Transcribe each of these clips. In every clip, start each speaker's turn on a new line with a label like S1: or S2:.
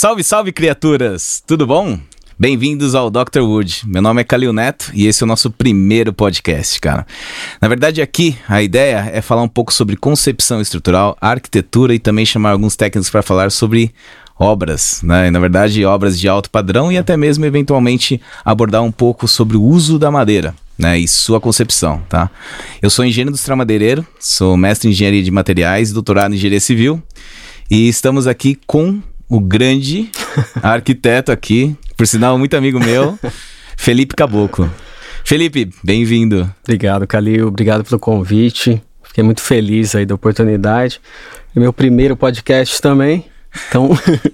S1: Salve, salve, criaturas! Tudo bom? Bem-vindos ao Dr. Wood. Meu nome é Calil Neto e esse é o nosso primeiro podcast, cara. Na verdade, aqui a ideia é falar um pouco sobre concepção estrutural, arquitetura e também chamar alguns técnicos para falar sobre obras, né? Na verdade, obras de alto padrão e até mesmo eventualmente abordar um pouco sobre o uso da madeira. Né, e sua concepção, tá? Eu sou engenheiro industrial madeireiro, sou mestre em engenharia de materiais, doutorado em engenharia civil e estamos aqui com o grande arquiteto aqui, por sinal, muito amigo meu, Felipe Caboclo. Felipe, bem-vindo.
S2: Obrigado, Calil. Obrigado pelo convite. Fiquei muito feliz aí da oportunidade. É meu primeiro podcast também. Então,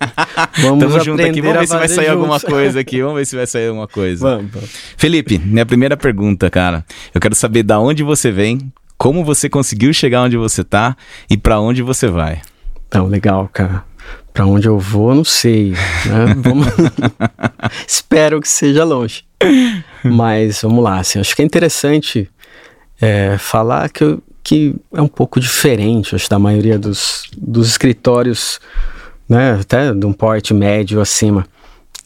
S1: vamos Tamo junto aqui. Vamos ver se vai sair juntos. alguma coisa aqui. Vamos ver se vai sair alguma coisa. Vamos. Felipe, minha primeira pergunta, cara. Eu quero saber da onde você vem, como você conseguiu chegar onde você tá e para onde você vai.
S2: Então, legal, cara. Para onde eu vou, não sei. Né? Vamos... Espero que seja longe. Mas vamos lá. Assim, acho que é interessante é, falar que, eu, que é um pouco diferente, acho, da maioria dos, dos escritórios, né? Até de um porte médio acima.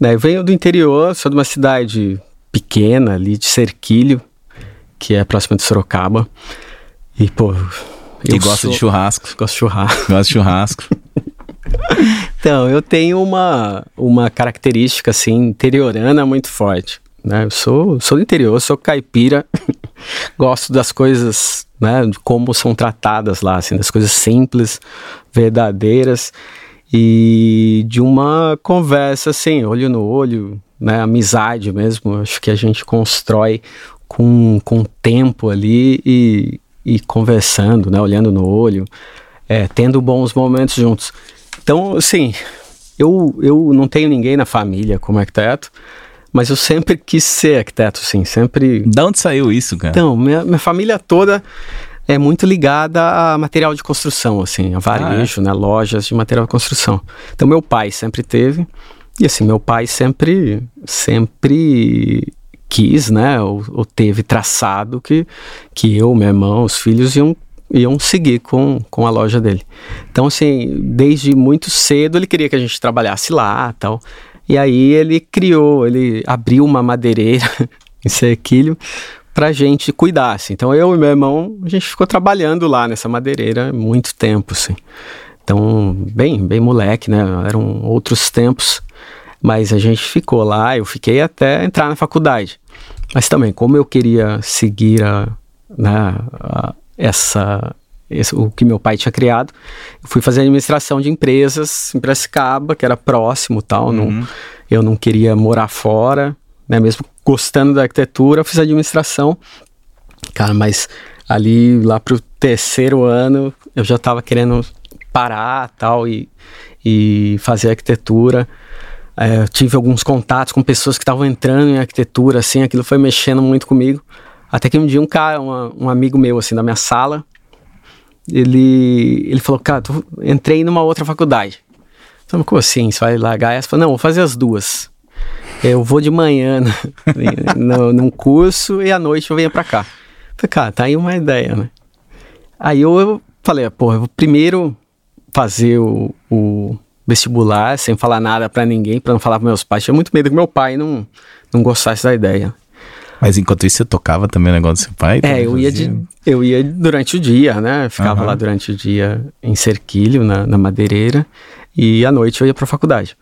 S2: Né, eu venho do interior, sou de uma cidade pequena ali de Cerquilho, que é próxima de Sorocaba. E, pô.
S1: E gosta sou... de churrasco.
S2: Gosto de churrasco.
S1: Gosta de churrasco.
S2: então, eu tenho uma, uma característica, assim, interiorana muito forte. Né? Eu sou, sou do interior, sou caipira, gosto das coisas, né, de como são tratadas lá, assim, das coisas simples, verdadeiras e de uma conversa, assim, olho no olho, né, amizade mesmo. Acho que a gente constrói com, com tempo ali e, e conversando, né, olhando no olho, é, tendo bons momentos juntos. Então, assim, eu, eu não tenho ninguém na família como arquiteto, mas eu sempre quis ser arquiteto, sim, sempre...
S1: Da onde saiu isso, cara?
S2: Então, minha, minha família toda é muito ligada a material de construção, assim, a varejo, ah, é? né, lojas de material de construção. Então, meu pai sempre teve, e assim, meu pai sempre, sempre quis, né, ou, ou teve traçado que, que eu, meu irmão, os filhos iam iam seguir com, com a loja dele. Então, assim, desde muito cedo ele queria que a gente trabalhasse lá tal. E aí ele criou, ele abriu uma madeireira em Sequilho pra gente cuidar, assim. Então eu e meu irmão, a gente ficou trabalhando lá nessa madeireira muito tempo, assim. Então, bem, bem moleque, né? Eram outros tempos, mas a gente ficou lá, eu fiquei até entrar na faculdade. Mas também, como eu queria seguir a, né, a, essa esse, o que meu pai tinha criado. Eu fui fazer administração de empresas em Piracicaba, que era próximo tal. Uhum. Não, eu não queria morar fora, né? Mesmo gostando da arquitetura, eu fiz administração. Cara, mas ali lá pro terceiro ano eu já estava querendo parar tal e, e fazer arquitetura. É, tive alguns contatos com pessoas que estavam entrando em arquitetura, assim, aquilo foi mexendo muito comigo. Até que um dia um cara, uma, um amigo meu, assim, da minha sala, ele, ele falou, cara, tô, entrei numa outra faculdade. Então, como assim? Você vai largar essa? Falei, não, vou fazer as duas. Eu vou de manhã no, num curso e à noite eu venho pra cá. Falei, cara, tá aí uma ideia, né? Aí eu, falei, pô, eu vou primeiro fazer o, o vestibular sem falar nada para ninguém, para não falar para meus pais. Tinha muito medo que meu pai não, não gostasse da ideia.
S1: Mas enquanto isso, você tocava também o negócio do seu pai?
S2: É, eu ia, de, eu ia durante o dia, né? Ficava uhum. lá durante o dia em Cerquilho, na, na madeireira, e à noite eu ia pra faculdade.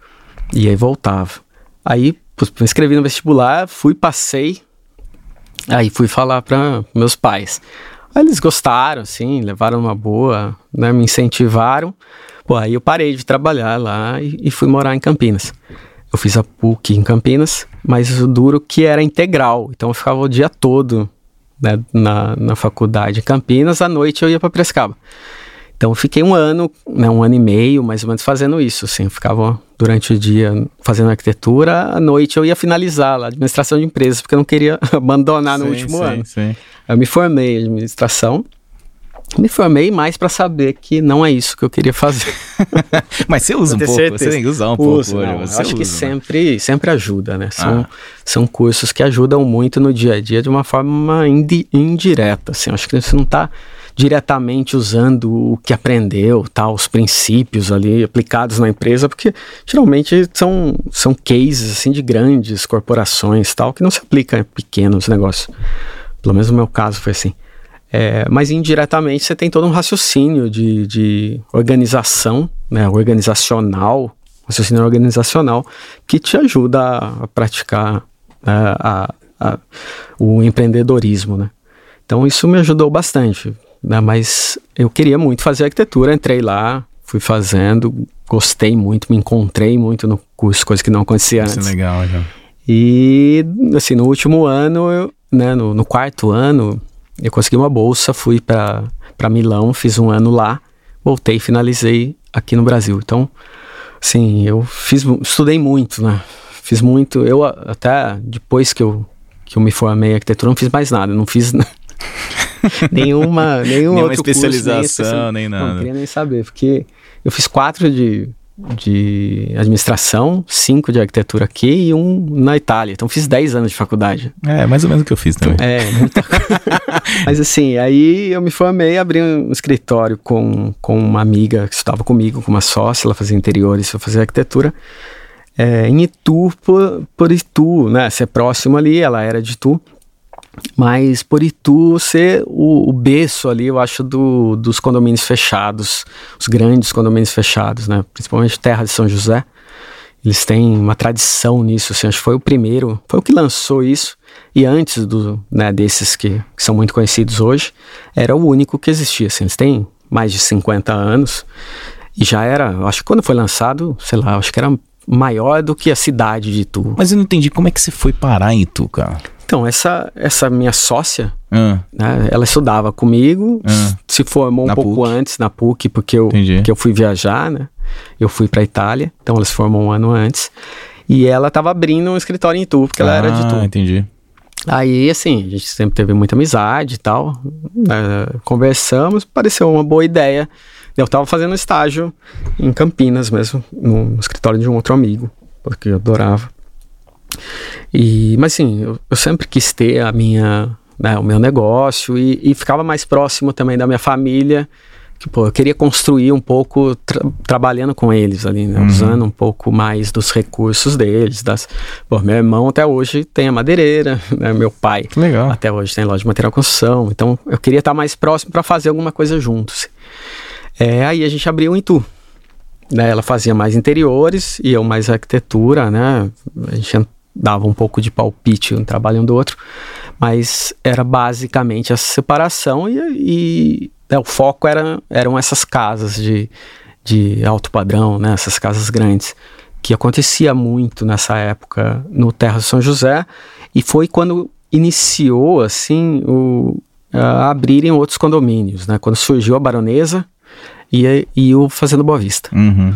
S2: E aí voltava. Aí me inscrevi no vestibular, fui, passei, aí fui falar para meus pais. Aí eles gostaram, assim, levaram uma boa, né? Me incentivaram. Pô, aí eu parei de trabalhar lá e, e fui morar em Campinas. Eu fiz a PUC em Campinas, mas o duro que era integral. Então eu ficava o dia todo né, na, na faculdade em Campinas, à noite eu ia para Prescaba. Então eu fiquei um ano, né, um ano e meio, mais ou menos, fazendo isso. Assim, ficava durante o dia fazendo arquitetura, à noite eu ia finalizar lá, administração de empresas, porque eu não queria abandonar no sim, último sim, ano. Sim. Eu me formei em administração me formei mais para saber que não é isso que eu queria fazer.
S1: Mas você usa um pouco, certeza. você tem que usar um Uso, pouco. Não,
S2: acho usa, que né? sempre, sempre ajuda, né? São, ah. são cursos que ajudam muito no dia a dia de uma forma indi indireta, assim. Acho que você não está diretamente usando o que aprendeu, tal, os princípios ali aplicados na empresa, porque geralmente são, são cases assim de grandes corporações, tal, que não se aplica em pequenos negócios. Pelo menos no meu caso foi assim. É, mas indiretamente você tem todo um raciocínio de, de organização, né, organizacional, raciocínio organizacional, que te ajuda a, a praticar né, a, a, o empreendedorismo, né? Então isso me ajudou bastante né? mas eu queria muito fazer arquitetura, entrei lá, fui fazendo, gostei muito, me encontrei muito no curso, coisa que não acontecia
S1: Isso
S2: antes.
S1: é legal, já.
S2: E, assim, no último ano, eu, né, no, no quarto ano, eu consegui uma bolsa, fui para Milão, fiz um ano lá, voltei e finalizei aqui no Brasil. Então, assim, eu fiz, estudei muito, né? Fiz muito, eu até depois que eu, que eu me formei em arquitetura, não fiz mais nada, não fiz nenhuma, nenhum
S1: Nenhuma especialização,
S2: curso, nem,
S1: nem nada.
S2: Não queria nem saber, porque eu fiz quatro de, de administração, cinco de arquitetura aqui e um na Itália. Então fiz dez anos de faculdade.
S1: É, mais ou menos o que eu fiz também.
S2: É, muita coisa. Mas assim, aí eu me formei, abri um escritório com, com uma amiga que estudava comigo, com uma sócia, ela fazia interiores, eu fazia arquitetura. É, em Itu, por, por Itu, né? Ser próximo ali, ela era de Itu. Mas por Itu ser o, o berço ali, eu acho, do, dos condomínios fechados, os grandes condomínios fechados, né? Principalmente Terra de São José. Eles têm uma tradição nisso, assim, acho que foi o primeiro, foi o que lançou isso. E antes do, né, desses que, que são muito conhecidos hoje, era o único que existia. Assim, eles têm mais de 50 anos e já era, acho que quando foi lançado, sei lá, acho que era maior do que a cidade de Itu.
S1: Mas eu não entendi como é que você foi parar em Itu, cara.
S2: Então, essa, essa minha sócia,
S1: Ah,
S2: né, ela estudava comigo,
S1: Ah.
S2: se formou um
S1: Na
S2: pouco
S1: PUC.
S2: antes na PUC, porque eu,
S1: Entendi.
S2: que eu fui viajar, né? Eu fui para Itália, então ela se formou um ano antes. E ela estava abrindo um escritório em Itu, porque ela era de
S1: Ah,
S2: Itu.
S1: entendi.
S2: Aí, assim, a gente sempre teve muita amizade e tal. eh, conversamos, pareceu uma boa ideia. Eu estava fazendo estágio em Campinas mesmo, no escritório de um outro amigo, porque eu adorava. E, mas assim, eu, eu sempre quis ter a minha, né, o meu negócio e, e ficava mais próximo também da minha família. Que, pô, eu queria construir um pouco tra- trabalhando com eles ali, né,
S1: Uhum.
S2: usando um pouco mais dos recursos deles. Das, pô, meu irmão até hoje tem a madeireira, né, meu pai
S1: legal.
S2: até hoje tem loja de material de construção. Então eu queria estar mais próximo para fazer alguma coisa juntos. É, aí a gente abriu em Itu. Né, ela fazia mais interiores e eu mais arquitetura, né? A gente dava um pouco de palpite um trabalho um do outro, mas era basicamente essa separação e, e né, o foco era, eram essas casas de, de alto padrão, né? Essas casas grandes que acontecia muito nessa época no Terra São José e foi quando iniciou assim o a abrirem outros condomínios, né? Quando surgiu a Baronesa e, e o Fazenda Boa Vista,
S1: Uhum.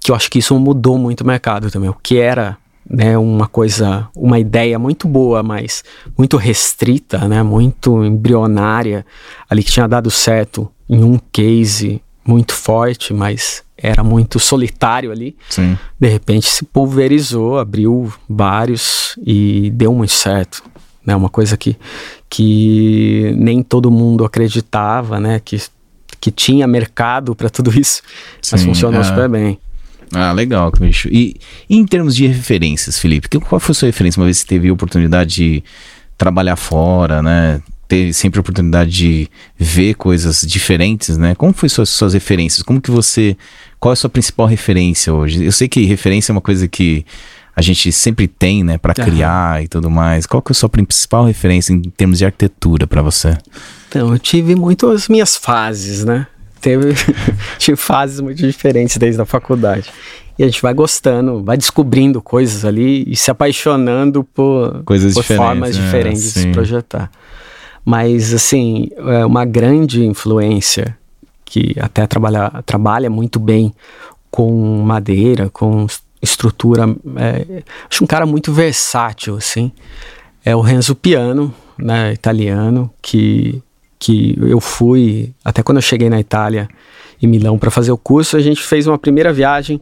S2: que eu acho que isso mudou muito o mercado também, o que era né, uma coisa, uma ideia muito boa, mas muito restrita, né, muito embrionária, ali que tinha dado certo em um case muito forte, mas era muito solitário ali
S1: Sim.
S2: de repente se pulverizou, abriu vários e deu muito certo. Né? Uma coisa que, que nem todo mundo acreditava, né? Que, que tinha mercado para tudo isso, mas
S1: Sim,
S2: funcionou
S1: é.
S2: super bem.
S1: Ah, legal, bicho. E, e em termos de referências, Felipe, que- qual foi a sua referência? Uma vez que você teve a oportunidade de trabalhar fora, né? Teve sempre a oportunidade de ver coisas diferentes, né? Como foi suas, suas referências? Como que você... Qual é a sua principal referência hoje? Eu sei que referência é uma coisa que a gente sempre tem, né? Pra
S2: Aham.
S1: criar e tudo mais. Qual que é a sua principal referência em termos de arquitetura pra você?
S2: Então, eu tive muito as minhas fases, né? Teve, tive fases muito diferentes desde a faculdade. E a gente vai gostando, vai descobrindo coisas ali e se apaixonando por,
S1: Coisas
S2: por
S1: diferentes,
S2: formas
S1: né?
S2: diferentes de
S1: Sim.
S2: se projetar. Mas, assim, é uma grande influência que até trabalha, trabalha muito bem com madeira, com es- estrutura. é, acho um cara muito versátil, assim. É o Renzo Piano, né, italiano, que, que eu fui, até quando eu cheguei na Itália, em Milão, para fazer o curso, a gente fez uma primeira viagem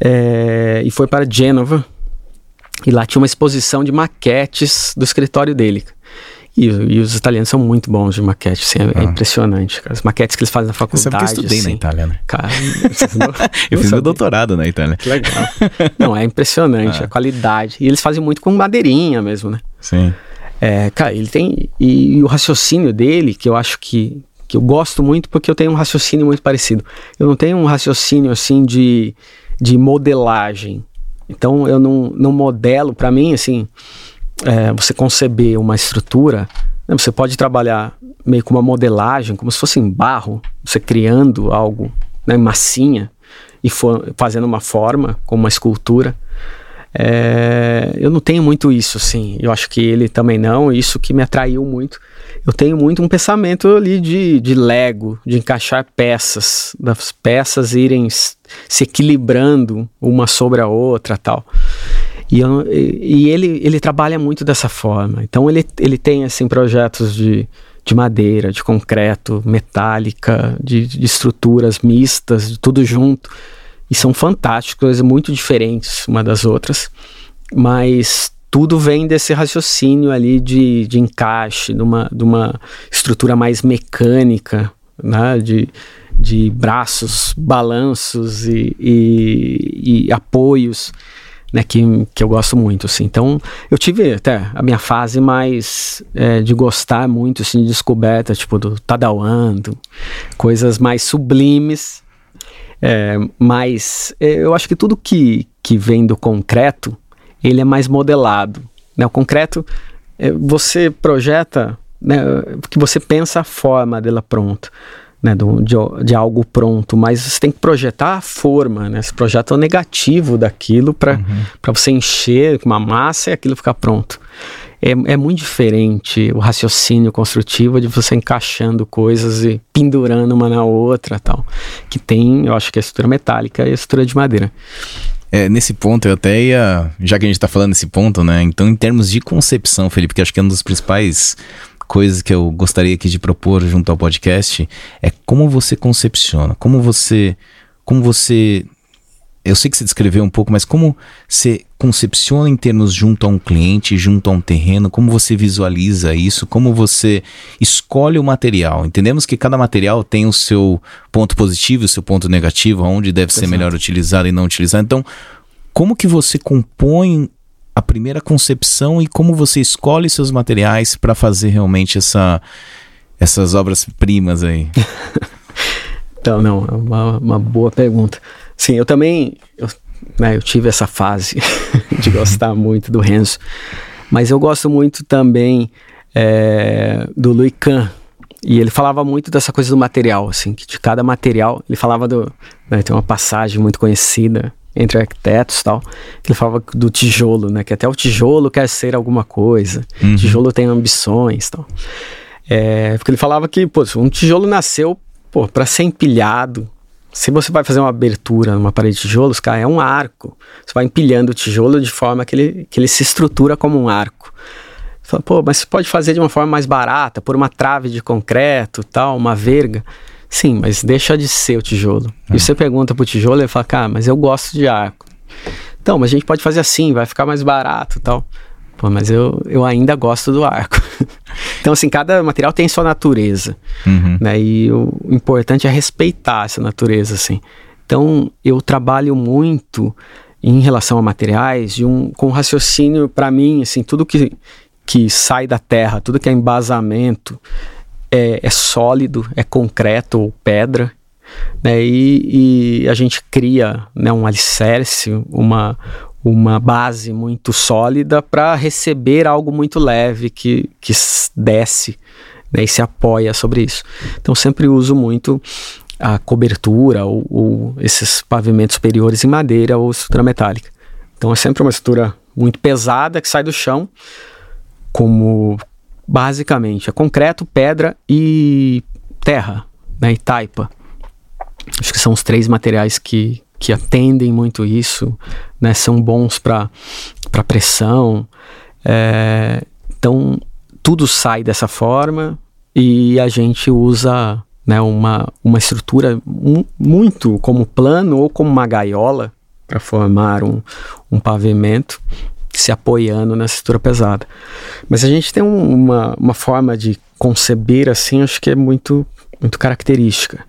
S2: é, e foi para Gênova. E lá tinha uma exposição de maquetes do escritório dele. E, e, os italianos são muito bons de maquete, assim, é, ah. é impressionante. Cara. As maquetes que eles fazem na faculdade.
S1: Eu estudei
S2: assim,
S1: na Itália, né?
S2: Cara,
S1: não, eu fiz meu doutorado na Itália.
S2: Que legal. Não, é impressionante ah. a qualidade. E eles fazem muito com madeirinha mesmo, né?
S1: Sim.
S2: É, cara, ele tem. E, e, o raciocínio dele, que eu acho que, que eu gosto muito, porque eu tenho um raciocínio muito parecido. Eu não tenho um raciocínio assim de, de modelagem. Então eu não, não modelo, para mim, assim é, você conceber uma estrutura, né, você pode trabalhar meio com uma modelagem, como se fosse em barro, você criando algo né, massinha e for, fazendo uma forma, como uma escultura. É, eu não tenho muito isso, assim. Eu acho que ele também não. Isso que me atraiu muito. Eu tenho muito um pensamento ali de, de Lego, de encaixar peças, das peças irem se equilibrando uma sobre a outra, tal. E, eu, e ele, ele trabalha muito dessa forma. Então ele, ele tem assim projetos de, de madeira, de concreto, metálica, de, de estruturas mistas, de tudo junto. E são fantásticas, muito diferentes uma das outras. Mas tudo vem desse raciocínio ali de, de encaixe, de uma, de uma estrutura mais mecânica, né? de, de braços, balanços e, e, e apoios né, que, que eu gosto muito, assim. Então, eu tive até a minha fase mais é, de gostar muito, assim, de descoberta, tipo, do Tadawando, coisas mais sublimes, é, mas é, eu acho que tudo que, que vem do concreto, ele é mais modelado, né? O concreto, é, você projeta, né, porque você pensa a forma dela pronta né, do, de, de, algo pronto, mas você tem que projetar a forma, né? Você projeta o negativo daquilo para uhum. você encher com uma massa e aquilo ficar pronto. É, é muito diferente o raciocínio construtivo de você encaixando coisas e pendurando uma na outra tal. Que tem, eu acho que é a estrutura metálica e a estrutura de madeira.
S1: É, nesse ponto, eu até ia. Já que a gente está falando nesse ponto, né? Então, em termos de concepção, Felipe, que acho que é um dos principais coisas que eu gostaria aqui de propor junto ao podcast é como você concepciona, como você, como você, eu sei que você descreveu um pouco, mas como você concepciona em termos junto a um cliente, junto a um terreno, como você visualiza isso, como você escolhe o material. Entendemos que cada material tem o seu ponto positivo e o seu ponto negativo, onde deve Exato. ser melhor utilizado e não utilizado. Então, como que você compõe a primeira concepção e como você escolhe seus materiais para fazer realmente essa, essas obras-primas aí?
S2: então, não, é uma, uma boa pergunta. Sim, eu também eu, né, eu tive essa fase de gostar muito do Renzo, mas eu gosto muito também é, do Louis Kahn, e ele falava muito dessa coisa do material, assim, que de cada material, ele falava do. Né, tem uma passagem muito conhecida entre arquitetos tal, que ele falava do tijolo, né? Que até o tijolo quer ser alguma coisa. Uhum. O tijolo tem ambições tal. É, porque ele falava que, pô, um tijolo nasceu, pô, para ser empilhado. Se você vai fazer uma abertura numa parede de tijolos, cara, é um arco. Você vai empilhando o tijolo de forma que ele, que ele se estrutura como um arco. Você fala, pô, mas você pode fazer de uma forma mais barata, por uma trave de concreto, tal, uma verga. Sim, mas deixa de ser o tijolo. É. E você pergunta pro tijolo, ele fala, cara, mas eu gosto de arco. Então, mas a gente pode fazer assim, vai ficar mais barato tal. Pô, mas eu, eu ainda gosto do arco. então, assim, cada material tem sua natureza. Uhum. Né? E o importante é respeitar essa natureza, assim. Então, eu trabalho muito em relação a materiais de um, com raciocínio, para mim, assim, tudo que, que sai da terra, tudo que é embasamento, é, é sólido, é concreto ou pedra, né? E, e, a gente cria né, um alicerce, uma, uma base muito sólida para receber algo muito leve que, que desce né, e se apoia sobre isso. Então sempre uso muito a cobertura ou, ou esses pavimentos superiores em madeira ou estrutura metálica. Então é sempre uma estrutura muito pesada que sai do chão, como basicamente. É concreto, pedra e terra, né, e taipa. Acho que são os três materiais que, que atendem muito isso, né, são bons para pressão. É, então, tudo sai dessa forma e a gente usa né, uma, uma estrutura muito como plano ou como uma gaiola para formar um, um pavimento se apoiando na estrutura pesada. Mas a gente tem um, uma, uma forma de conceber assim, acho que é muito, muito característica.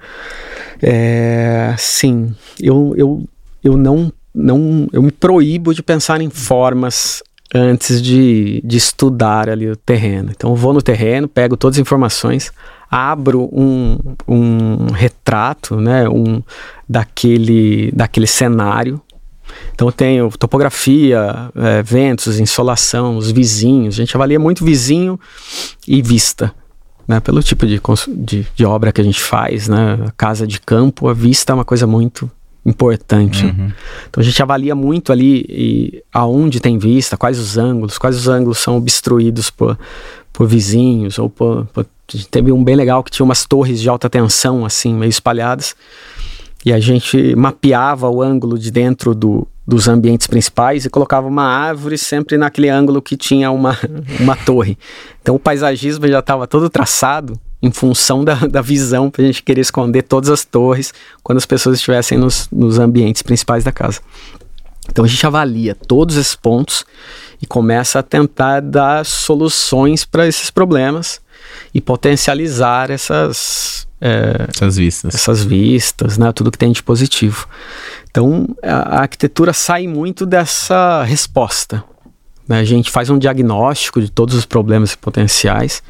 S2: É, sim, eu, eu, eu não, não eu me proíbo de pensar em formas antes de, de estudar ali o terreno. Então eu vou no terreno, pego todas as informações, abro um, um retrato, né, um, daquele, daquele cenário. Então eu tenho topografia, é, ventos, insolação, os vizinhos. A gente avalia muito vizinho e vista. Né, pelo tipo de, de, de, obra que a gente faz, né, casa de campo, a vista é uma coisa muito importante. Uhum. Então a gente avalia muito ali e, aonde tem vista, quais os ângulos, quais os ângulos são obstruídos por, por vizinhos ou por, por teve um bem legal que tinha umas torres de alta tensão assim meio espalhadas e a gente mapeava o ângulo de dentro do, dos ambientes principais e colocava uma árvore sempre naquele ângulo que tinha uma, uma torre. Então o paisagismo já estava todo traçado em função da, da visão para a gente querer esconder todas as torres quando as pessoas estivessem nos, nos ambientes principais da casa. Então a gente avalia todos esses pontos e começa a tentar dar soluções para esses problemas e potencializar essas
S1: é, essas vistas,
S2: essas vistas, né, tudo que tem de positivo. Então a, a arquitetura sai muito dessa resposta. Né? A gente faz um diagnóstico de todos os problemas potenciais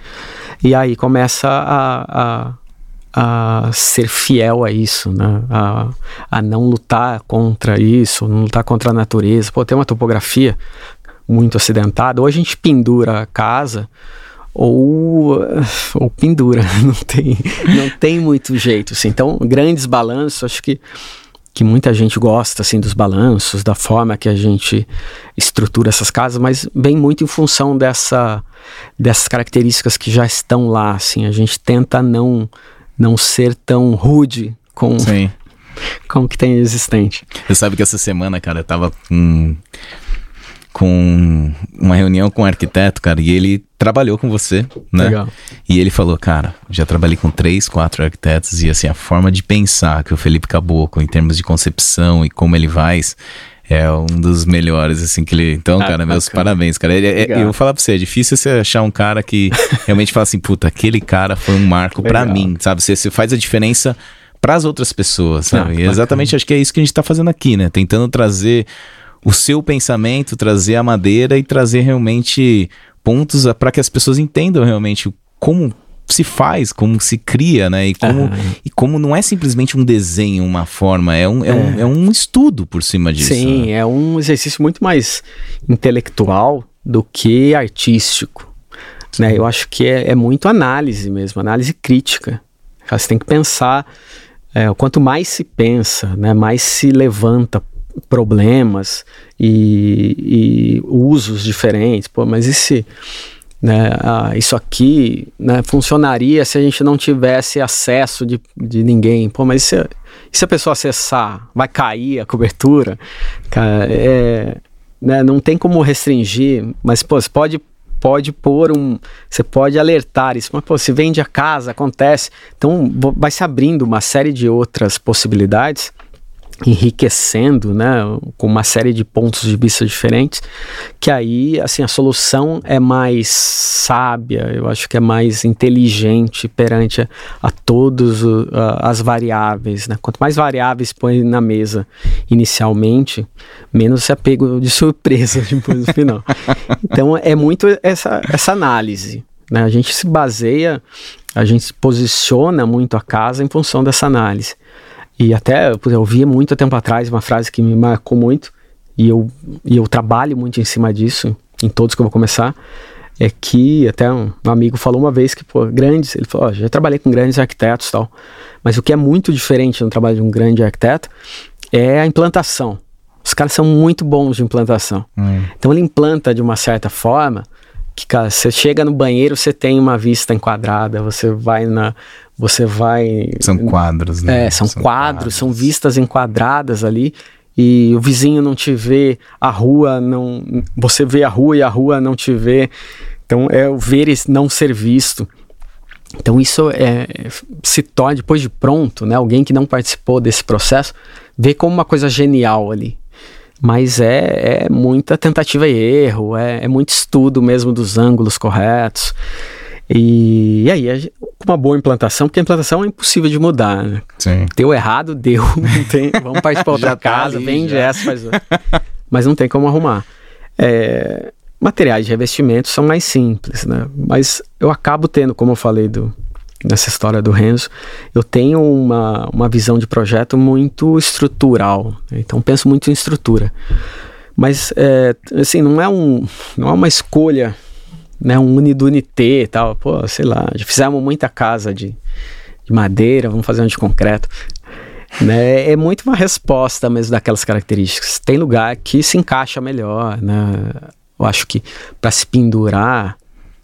S2: e aí começa a, a, a ser fiel a isso, né? a, a não lutar contra isso, não lutar contra a natureza. Pô, tem uma topografia muito acidentada, ou a gente pendura a casa ou, ou pendura, não tem, não tem muito jeito. Assim. Então, grandes balanços, acho que que muita gente gosta assim dos balanços, da forma que a gente estrutura essas casas, mas vem muito em função dessa dessas características que já estão lá, assim. A gente tenta não não ser tão rude com Sim. com o que tem existente.
S1: Você sabe que essa semana, cara, eu tava com com uma reunião com um arquiteto, cara, e ele trabalhou com você, né? Legal. E ele falou, cara, já trabalhei com três, quatro arquitetos e assim, a forma de pensar que o Felipe Caboclo, em termos de concepção e como ele faz, é um dos melhores, assim, que ele. Então, ah, cara, meus parabéns, cara. Ele, é, eu vou falar pra você, é difícil você achar um cara que realmente fala assim, puta, aquele cara foi um marco para mim, sabe? Você, você faz a diferença para as outras pessoas, sabe? Ah, e exatamente acho que é isso que a gente tá fazendo aqui, né? Tentando trazer o seu pensamento, trazer a madeira e trazer realmente pontos para que as pessoas entendam realmente como se faz, como se cria, né? E como, e como não é simplesmente um desenho, uma forma, é um, é, é. um, é um estudo por cima disso.
S2: Sim, né? é um exercício muito mais intelectual do que artístico. Né? Eu acho que é, é muito análise mesmo, análise crítica. Você tem que pensar, é, quanto mais se pensa, né, mais se levanta problemas e, e usos diferentes. Pô, mas esse, né, ah, isso aqui né, funcionaria se a gente não tivesse acesso de, de ninguém. Pô, mas e se, e se a pessoa acessar? Vai cair a cobertura? Cara, é, né, não tem como restringir, mas pô, você pode pode pôr um. Você pode alertar isso, mas pô, se vende a casa, acontece. Então vai se abrindo uma série de outras possibilidades enriquecendo, né, com uma série de pontos de vista diferentes, que aí, assim, a solução é mais sábia, eu acho que é mais inteligente perante a, a todas as variáveis, né? Quanto mais variáveis põe na mesa inicialmente, menos se apego de surpresa depois no final. então, é muito essa, essa análise, né? A gente se baseia, a gente posiciona muito a casa em função dessa análise. E até eu ouvia muito tempo atrás uma frase que me marcou muito, e eu, e eu trabalho muito em cima disso, em todos que eu vou começar, é que até um, um amigo falou uma vez que, pô, grandes, ele falou, oh, já trabalhei com grandes arquitetos e tal, mas o que é muito diferente no trabalho de um grande arquiteto é a implantação. Os caras são muito bons de implantação. Hum. Então ele implanta de uma certa forma que, cara, você chega no banheiro, você tem uma vista enquadrada, você vai na. Você vai.
S1: São quadros,
S2: né? É, são, são quadros, quadros, são vistas enquadradas ali. E o vizinho não te vê, a rua não. Você vê a rua e a rua não te vê. Então é o ver e não ser visto. Então isso é, se torna, depois de pronto, né, alguém que não participou desse processo, vê como uma coisa genial ali. Mas é, é muita tentativa e erro, é, é muito estudo mesmo dos ângulos corretos. E, e aí, com uma boa implantação, porque a implantação é impossível de mudar. Né?
S1: Sim.
S2: Deu errado, deu. Tem, vamos partir para outra tá casa, ali, vende já. essa, faz outra. Mas não tem como arrumar. É, materiais de revestimento são mais simples, né? Mas eu acabo tendo, como eu falei do, nessa história do Renzo, eu tenho uma, uma visão de projeto muito estrutural. Né? Então penso muito em estrutura. Mas é, assim, não é, um, não é uma escolha, né, um unidunité e tal. Pô, sei lá, já fizemos muita casa de, de madeira, vamos fazer um de concreto. Né, é muito uma resposta mesmo daquelas características. Tem lugar que se encaixa melhor, né? Eu acho que para se pendurar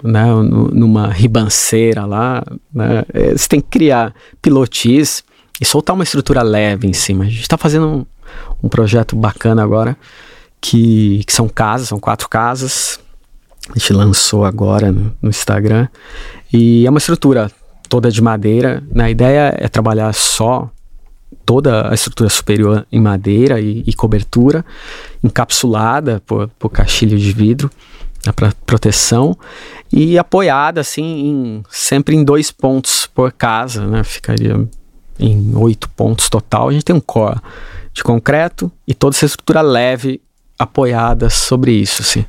S2: né, numa ribanceira lá, né, é, você tem que criar pilotis e soltar uma estrutura leve em cima. A gente está fazendo um, um, projeto bacana agora, que, que, são casas, são quatro casas. A gente lançou agora no, no Instagram. E é uma estrutura toda de madeira. Né, a ideia é trabalhar só toda a estrutura superior em madeira e, e cobertura, encapsulada por, por caixilho de vidro né, para proteção e apoiada assim em, sempre em dois pontos por casa, né? Ficaria em oito pontos total. A gente tem um core de concreto e toda essa estrutura leve apoiada sobre isso, assim.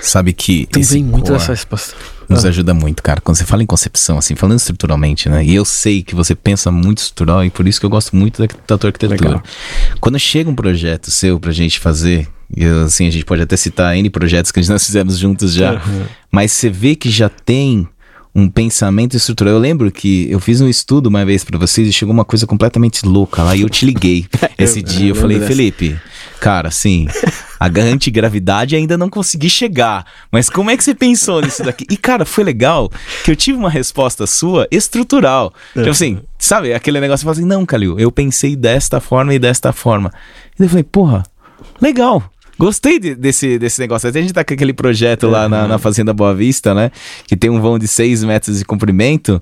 S1: Sabe que
S2: Também esse muito dessa resposta
S1: nos ah. ajuda muito, cara. Quando você fala em concepção, assim, falando estruturalmente, né? E eu sei que você pensa muito estrutural e por isso que eu gosto muito da, da tua arquitetura. Legal. Quando chega um projeto seu pra gente fazer, e assim, a gente pode até citar N projetos que nós fizemos juntos já, uhum. mas você vê que já tem um pensamento estrutural. Eu lembro que eu fiz um estudo uma vez para vocês e chegou uma coisa completamente louca lá e eu te liguei esse eu, dia. Eu, eu falei, dessa. Felipe, cara, assim, a antigravidade ainda não consegui chegar. Mas como é que você pensou nisso daqui? E, cara, foi legal que eu tive uma resposta sua estrutural. Tipo assim, sabe, aquele negócio, você fala assim, não, Calil, eu pensei desta forma e desta forma. E eu falei, porra, legal. Gostei de, desse, desse negócio. Até a gente tá com aquele projeto lá na, na, Fazenda Boa Vista, né? Que tem um vão de 6 metros de comprimento.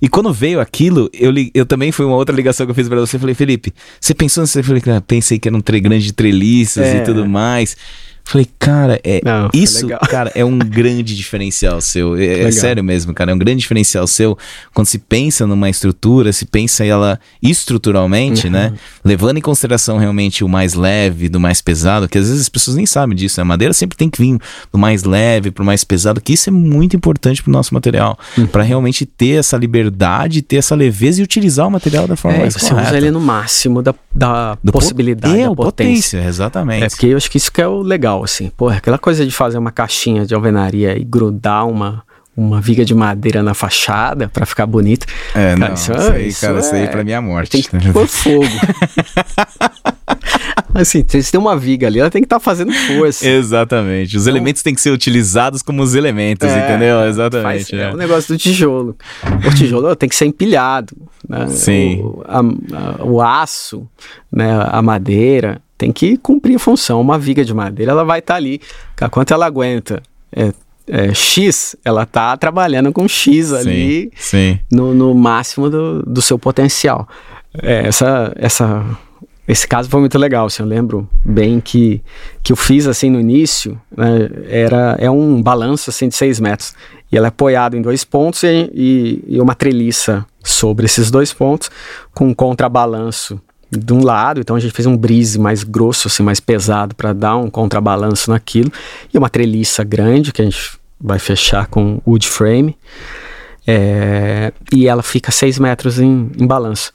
S1: E quando veio aquilo, eu, eu também foi uma outra ligação que eu fiz para você. Eu falei, Felipe, você pensou nisso? Eu falei, pensei que era um tre grande de treliças é. e tudo mais. Falei, cara, é Não, isso, cara, é um grande diferencial seu. É, é, sério mesmo, cara, é um grande diferencial seu quando se pensa numa estrutura, se pensa ela estruturalmente, uhum. né? Levando em consideração realmente o mais leve, do mais pesado, que às vezes as pessoas nem sabem disso, né? A madeira sempre tem que vir do mais leve pro mais pesado, que isso é muito importante pro nosso material, uhum. para realmente ter essa liberdade, ter essa leveza e utilizar o material da forma é, mais
S2: você correta. usa ele no máximo da, da possibilidade,
S1: po é,
S2: da potência.
S1: potência. Exatamente.
S2: É porque eu acho que isso que é o legal legal, assim. Pô, aquela coisa de fazer uma caixinha de alvenaria e grudar uma, uma viga de madeira na fachada para ficar bonito.
S1: É, cara, não, isso, isso aí, isso cara, é... isso aí pra minha morte.
S2: Tem que pôr fogo. assim, se tem uma viga ali, ela tem que estar tá fazendo força.
S1: Exatamente. Os então, elementos têm que ser utilizados como os elementos, é, entendeu? Exatamente.
S2: Faz, é. é o negócio do tijolo. O tijolo tem que ser empilhado. Né?
S1: Sim.
S2: O, a, a, o aço, né? a madeira tem que cumprir a função. Uma viga de madeira, ela vai estar tá ali. Quanto ela aguenta? É, é, X, ela está trabalhando com X ali
S1: sim, sim.
S2: No, no, máximo do, do seu potencial. É, essa, essa, esse caso foi muito legal. Assim, eu lembro bem que, que eu fiz assim no início, né, era, é um balanço assim, de 6 metros. E ela é apoiada em dois pontos e, e, e uma treliça sobre esses dois pontos, com um contrabalanço de um lado, então a gente fez um brise mais grosso, assim, mais pesado, para dar um contrabalanço naquilo, e uma treliça grande que a gente vai fechar com wood frame, é, e ela fica 6 metros em, em balanço.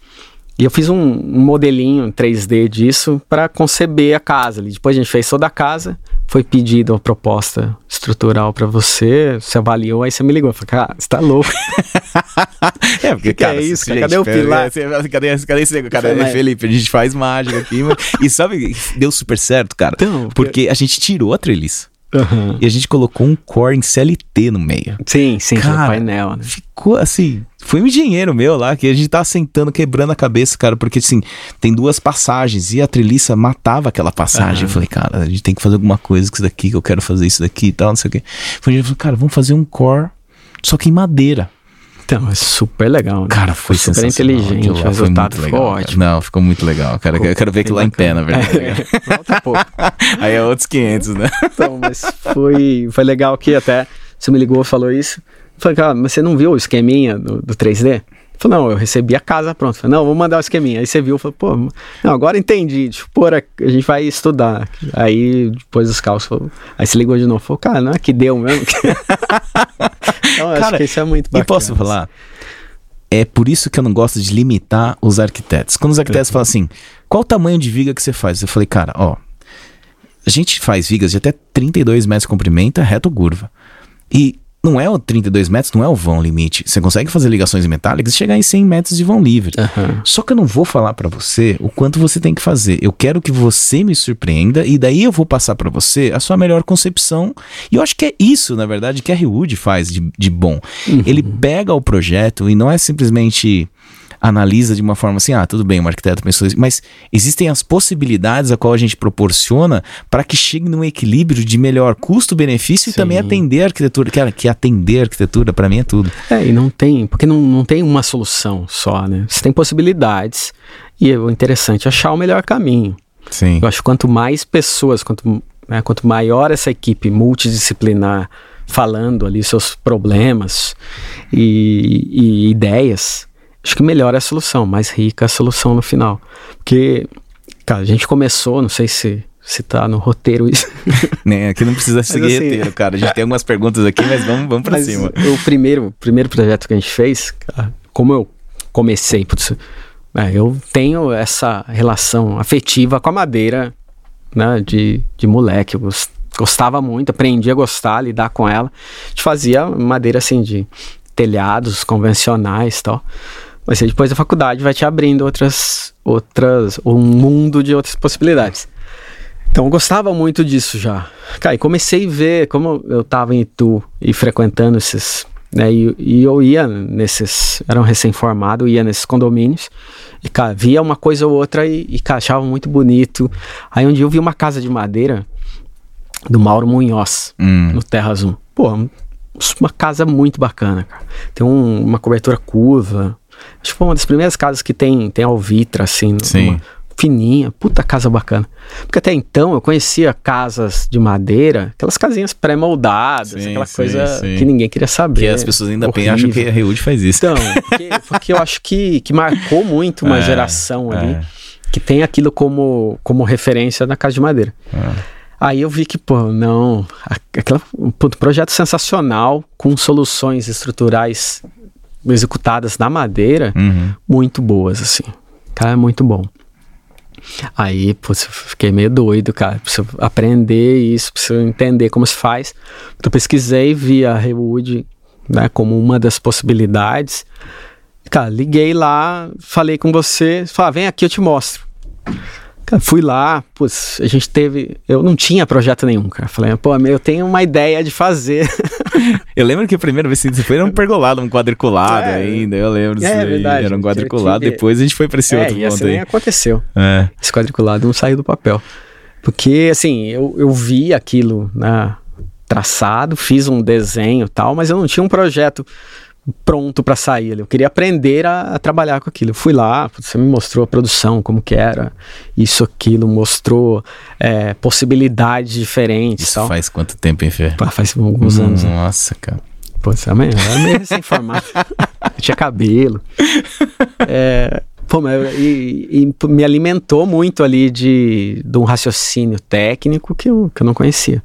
S2: E eu fiz um, um modelinho 3D disso para conceber a casa. Ali. Depois a gente fez toda a casa, foi pedido a proposta estrutural para você, você avaliou, aí você me ligou. Eu falei, cara, você tá louco.
S1: é, porque, que cara,
S2: é isso? Cadê o pilar?
S1: Cadê, cadê, cadê esse cara? É, Felipe, a gente faz mágica aqui. e sabe, deu super certo, cara. Então, porque a gente tirou a treliça. Uhum. E a gente colocou um core em CLT no meio.
S2: Sim, sim, cara, painel, né?
S1: Ficou assim. Foi um engenheiro meu lá que a gente tá sentando, quebrando a cabeça, cara, porque assim, tem duas passagens e a treliça matava aquela passagem. Uhum. Eu falei, cara, a gente tem que fazer alguma coisa com isso daqui, que eu quero fazer isso daqui e tal, não sei o quê. Foi, falei, cara, vamos fazer um core, só que em madeira.
S2: Então, é super legal. Né?
S1: Cara, foi,
S2: super
S1: sensacional.
S2: inteligente, o
S1: lá foi
S2: resultado ficou
S1: legal, cara.
S2: ótimo.
S1: Não, ficou muito legal, cara.
S2: Ficou
S1: eu quero ver aquilo lá em pé, na verdade.
S2: É, volta um pouco.
S1: Aí é outros 500, né?
S2: Então, mas foi, foi legal que até você me ligou e falou isso. Falei, cara, mas você não viu o esqueminha do, do 3D? Falei, não, eu recebi a casa pronta. Falei, não, vou mandar o esqueminha. Aí você viu, falou, pô, não, agora entendi. Tipo, pô, a gente vai estudar. Aí depois dos cálculos, falou, aí você ligou de novo. Falou, cara, não é que deu mesmo. então, eu acho
S1: Cara,
S2: que isso é muito bacana.
S1: E posso falar? É por isso que eu não gosto de limitar os arquitetos. Quando os arquitetos falam assim, qual o tamanho de viga que você faz? Eu falei, cara, ó, a gente faz vigas de até 32 metros de comprimento, é reto ou curva. E não é o 32 metros, não é o vão limite. Você consegue fazer ligações metálicas e chegar em 100 metros de vão livre.
S2: Aham.
S1: Só que eu não vou falar pra você o quanto você tem que fazer. Eu quero que você me surpreenda e daí eu vou passar pra você a sua melhor concepção. E eu acho que é isso, na verdade, que a Rewood faz de, de bom. Ele pega o projeto e não é simplesmente analisa de uma forma assim, ah, tudo bem, o arquiteto pensou isso, mas existem as possibilidades a qual a gente proporciona para que chegue num equilíbrio de melhor custo-benefício e também atender a arquitetura. Cara, que atender a arquitetura, para mim, é tudo.
S2: É, e não tem, porque não, não tem uma solução só, né? Você tem possibilidades e o interessante é achar o melhor caminho.
S1: Sim.
S2: Eu acho que quanto mais pessoas, quanto, né, quanto maior essa equipe multidisciplinar falando ali seus problemas e, e ideias, acho que melhor é a solução, mais rica a solução no final. Porque, cara, a gente começou, não sei se, se tá no roteiro isso.
S1: Né, Aqui não precisa seguir
S2: assim-
S1: roteiro, cara. A gente tem algumas perguntas aqui, mas vamos, vamos pra cima.
S2: O primeiro, primeiro projeto que a gente fez, cara, como eu comecei, putz, é, eu tenho essa relação afetiva com a madeira, né, de, de moleque. Eu gos- gostava muito, aprendi a gostar, lidar com ela. A gente fazia madeira assim de telhados convencionais e tal. Mas aí depois da faculdade vai te abrindo outras, outras, um mundo de outras possibilidades. Então eu gostava muito disso já. Cara, e comecei a ver como eu tava em Itu e frequentando esses. Né, e, e eu ia nesses. Era um recém-formado, ia nesses condomínios. E, cara, via uma coisa ou outra e, e cara, achava muito bonito. Aí um dia eu vi uma casa de madeira do Mauro Munhoz,
S1: Hum.
S2: no Terra Zoom. Pô, um- uma casa muito bacana, cara. Tem um- uma cobertura curva. Acho que foi uma das primeiras casas que tem, tem alvitra, assim,
S1: Sim.
S2: fininha. Puta casa bacana. Porque até então eu conhecia casas de madeira, aquelas casinhas pré-moldadas, aquela
S1: sim,
S2: coisa
S1: sim.
S2: que ninguém queria saber.
S1: Que as pessoas ainda
S2: horrível.
S1: acham que a Rewood faz isso.
S2: Então, porque, porque eu acho que, que marcou muito uma
S1: É,
S2: geração ali
S1: é.
S2: que tem aquilo como, como referência na casa de madeira.
S1: É.
S2: Aí eu vi que, pô, não, aquela, um projeto sensacional, com soluções estruturais executadas na madeira,
S1: Uhum.
S2: muito boas, assim. Cara, é muito bom. Aí, pô, eu fiquei meio doido, cara. Preciso aprender isso, preciso entender como se faz. Então, pesquisei, vi a Rewood né, como uma das possibilidades. Cara, liguei lá, falei com você, falei, ah, vem aqui, eu te mostro. Cara, fui lá, putz, a gente teve. Eu não tinha projeto nenhum, cara. Falei, pô, eu tenho uma ideia de fazer.
S1: Eu lembro que a primeira vez que você foi era um pergolado, um quadriculado
S2: É.
S1: ainda. Eu lembro disso
S2: É, verdade.
S1: Era um quadriculado.
S2: tive-
S1: Depois a gente foi pra esse
S2: é,
S1: outro ponto
S2: essa
S1: aí.
S2: nem aconteceu.
S1: É.
S2: Esse quadriculado não saiu do papel. Porque, assim, eu, eu vi aquilo né, traçado, fiz um desenho e tal, mas eu não tinha um projeto pronto para sair. Eu queria aprender a, a trabalhar com aquilo. Eu fui lá, você me mostrou a produção, como que era, isso, aquilo, mostrou é, possibilidades diferentes
S1: Isso
S2: tal.
S1: faz quanto tempo, hein?
S2: Pá, Faz alguns anos. né?
S1: Nossa, cara.
S2: Pô, você é meio, eu era meio recém-formado. Eu tinha cabelo. É, pô, mas e, e me alimentou muito ali de, de um raciocínio técnico que eu, que eu não conhecia.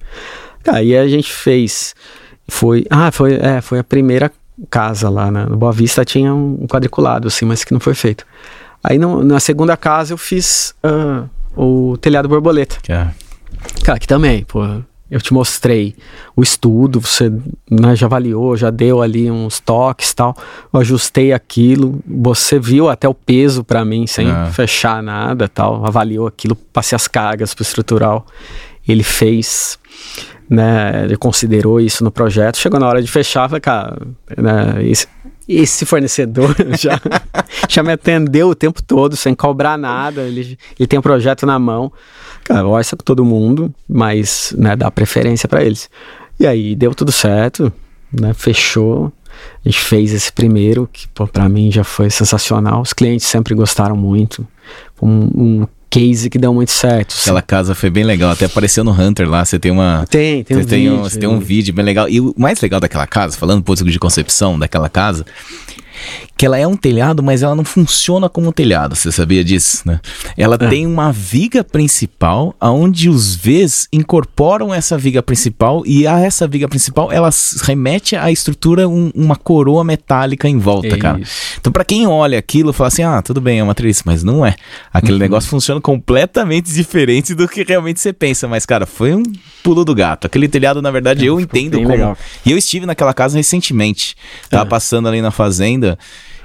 S2: Aí a gente fez. Foi. Ah, foi, é, foi a primeira casa lá na, no Boa Vista, tinha um quadriculado, assim, mas que não foi feito. Aí no- na segunda casa eu fiz ah, o telhado borboleta.
S1: Que é-
S2: Cara, que também, pô, eu te mostrei o estudo, você né, já avaliou, já deu ali uns toques tal. Eu ajustei aquilo, você viu até o peso pra mim, sem
S1: Ah.
S2: fechar nada tal. Avaliou aquilo, passei as cargas pro estrutural. Ele fez, né, ele considerou isso no projeto. Chegou na hora de fechar, falei, cara, né, esse, esse fornecedor já, já me atendeu o tempo todo, sem cobrar nada. Ele, ele tem um projeto na mão. Cara, orça com todo mundo, mas né, dá preferência para eles. E aí deu tudo certo, né, fechou. A gente fez esse primeiro, que para mim já foi sensacional. Os clientes sempre gostaram muito. Um, um case que deu muito certo.
S1: Aquela casa foi bem legal, até apareceu no Hunter lá, você tem uma...
S2: Tem, tem um
S1: tem
S2: vídeo.
S1: Um, você tem um vídeo bem legal. E o mais legal daquela casa, falando um pouco de concepção daquela casa, que ela é um telhado, mas ela não funciona como um telhado, você sabia disso, né? Ela é. tem uma viga principal, aonde os Vs incorporam essa viga principal e a essa viga principal ela remete à estrutura um, uma coroa metálica em volta, é cara. Então para quem olha aquilo, fala assim: "Ah, tudo bem, é uma matriz", mas não é. Aquele uhum. negócio funciona completamente diferente do que realmente você pensa, mas cara, foi um pulo do gato. Aquele telhado, na verdade, é, eu entendo como. Legal. E eu estive naquela casa recentemente. Tava é. passando ali na fazenda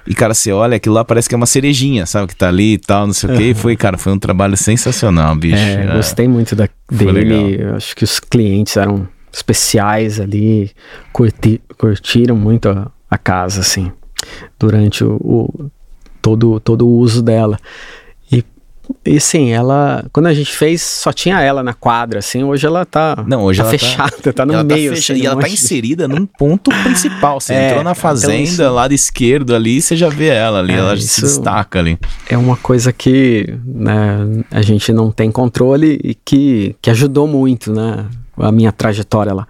S1: e, cara, você olha, aquilo lá parece que é uma cerejinha, sabe? Que tá ali e tal, não sei uhum. o quê. E foi, cara, foi um trabalho sensacional, bicho.
S2: É, é. gostei muito da, dele. Acho que os clientes eram especiais ali, curti, curtiram muito a, a, casa, assim, durante o, o, todo, todo o uso dela. E sim, ela. Quando a gente fez, só tinha ela na quadra, assim. Hoje ela tá,
S1: Não, hoje
S2: tá
S1: ela
S2: tá fechada, tá, tá no meio.
S1: Tá fecha, assim, e ela tá inserida num ponto principal. Você é, entrou na fazenda, então lado esquerdo ali, você já vê ela ali, é, ela se destaca ali.
S2: É uma coisa que né, a gente não tem controle e que, que ajudou muito, né? A minha trajetória lá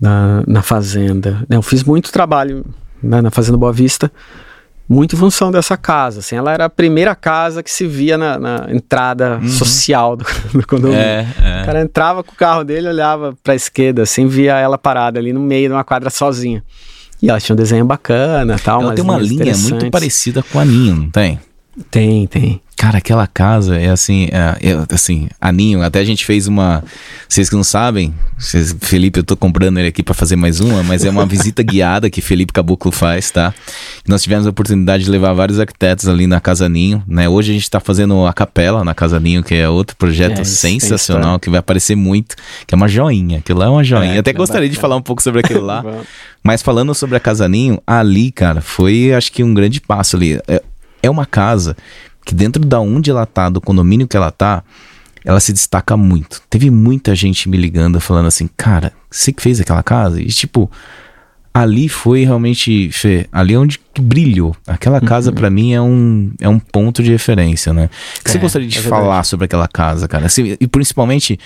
S2: na, na fazenda. Eu fiz muito trabalho né, na Fazenda Boa Vista muito em função dessa casa. Assim, ela era a primeira casa que se via na, na entrada uhum. social do, do condomínio. É, é. O cara entrava com o carro dele, olhava para a esquerda, assim, via ela parada ali no meio de uma quadra sozinha. E ela tinha um desenho bacana tal.
S1: Ela tem uma linha muito parecida com a Ninho, não tem?
S2: Tem, tem.
S1: Cara, aquela casa é assim, é, é, assim, aninho. Até a gente fez uma. Vocês que não sabem, vocês, Felipe, eu tô comprando ele aqui para fazer mais uma, mas é uma visita guiada que Felipe Caboclo faz, tá? Nós tivemos a oportunidade de levar vários arquitetos ali na Casa Ninho, né? Hoje a gente tá fazendo a capela na Casa Ninho, que é outro projeto é, sensacional, que vai aparecer muito, que é uma joinha. Aquilo lá é uma joinha. É, Até gostaria de falar um pouco sobre aquilo lá. mas falando sobre a Casa Ninho, ali, cara, foi acho que um grande passo ali. É, uma casa que dentro da onde ela tá, do condomínio que ela tá, ela se destaca muito. Teve muita gente me ligando falando assim, cara, você que fez aquela casa? E tipo, ali foi realmente, Fê, ali é onde brilhou. Aquela casa uhum. para mim é um, é um ponto de referência, né? O que é, você gostaria de é falar sobre aquela casa, cara? Assim, e principalmente,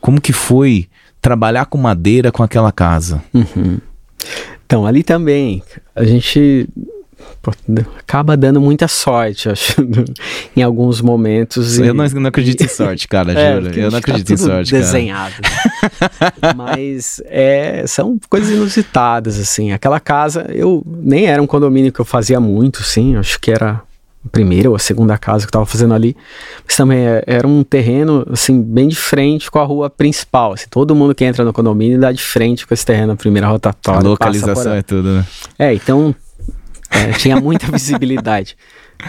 S1: como que foi trabalhar com madeira com aquela casa?
S2: Uhum. Então, ali também, a gente acaba dando muita sorte, acho, em alguns momentos.
S1: Eu não, não, acredito em sorte, cara, é, juro. Eu não acredito tá em sorte,
S2: desenhado. cara. Mas é, são coisas inusitadas, assim. Aquela casa, eu nem era um condomínio que eu fazia muito, sim. Acho que era a primeira ou a segunda casa que eu estava fazendo ali. Mas também é, era um terreno, assim, bem de frente com a rua principal. Assim, todo mundo que entra no condomínio dá de frente com esse terreno, a primeira rotatória.
S1: A localização é tudo, né?
S2: É, então é, tinha muita visibilidade.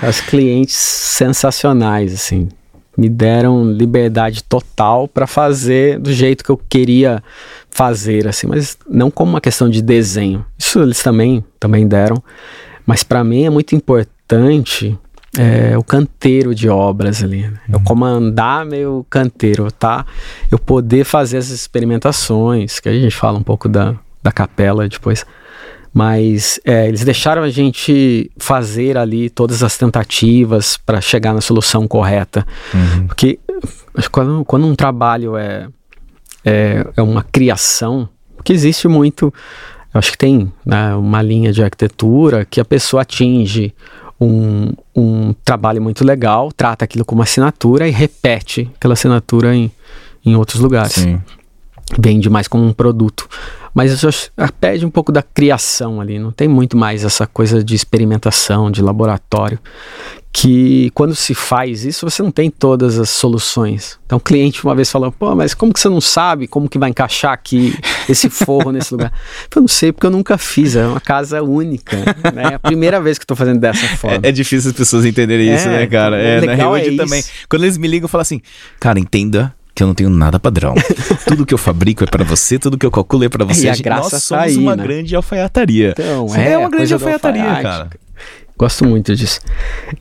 S2: Os clientes sensacionais, assim, me deram liberdade total para fazer do jeito que eu queria fazer, assim, mas não como uma questão de desenho. Isso eles também, também deram, mas para mim é muito importante é, o canteiro de obras ali. Né? Eu uhum. comandar meu canteiro, tá? Eu poder fazer as experimentações, que a gente fala um pouco da, da capela depois. Mas é, eles deixaram a gente fazer ali todas as tentativas para chegar na solução correta. Uhum. Porque quando, quando, um trabalho é, é, é, uma criação, que existe muito, acho que tem né, uma linha de arquitetura que a pessoa atinge um, um trabalho muito legal, trata aquilo como assinatura e repete aquela assinatura em, em outros lugares. Sim. Vende mais como um produto. Mas isso perde um pouco da criação ali, não tem muito mais essa coisa de experimentação, de laboratório, que quando se faz isso, você não tem todas as soluções. Então o cliente uma vez falou, pô, mas como que você não sabe como que vai encaixar aqui esse forro nesse lugar? Eu não sei, porque eu nunca fiz, é uma casa única, né? É a primeira vez que eu tô fazendo dessa forma.
S1: É, é difícil as pessoas entenderem isso, é, né, cara? É, na Rio é também. Quando eles me ligam, eu falo assim, cara, entenda que eu não tenho nada padrão. tudo que eu fabrico é para você, tudo que eu calculo é para você.
S2: E a graça
S1: Nós somos tá aí, uma né? grande alfaiataria.
S2: Então, é, é uma grande alfaiataria, cara. Gosto muito disso.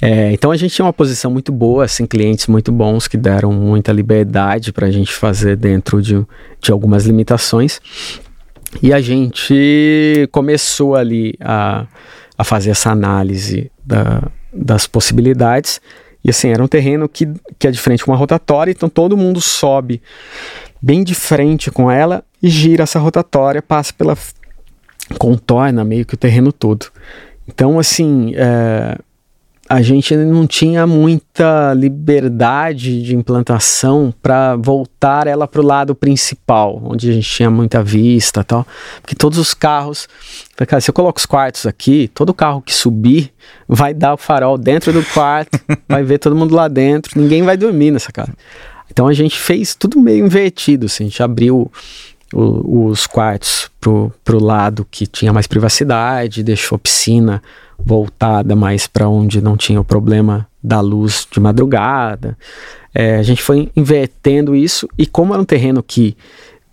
S2: É, então a gente tinha uma posição muito boa, assim, clientes muito bons que deram muita liberdade para a gente fazer dentro de, de algumas limitações. E a gente começou ali a, a fazer essa análise da, das possibilidades. E assim, era um terreno que, que é de frente com uma rotatória, então todo mundo sobe bem de frente com ela e gira essa rotatória, passa pela. contorna meio que o terreno todo. Então, assim, é, a gente não tinha muita liberdade de implantação para voltar ela para o lado principal, onde a gente tinha muita vista tal. Porque todos os carros. Cara, se eu coloco os quartos aqui, todo carro que subir vai dar o farol dentro do quarto, vai ver todo mundo lá dentro, ninguém vai dormir nessa casa. Então a gente fez tudo meio invertido, assim, a gente abriu o, os quartos pro, pro lado que tinha mais privacidade, deixou piscina voltada mais para onde não tinha o problema da luz de madrugada. É, a gente foi invertendo isso e como é um terreno que,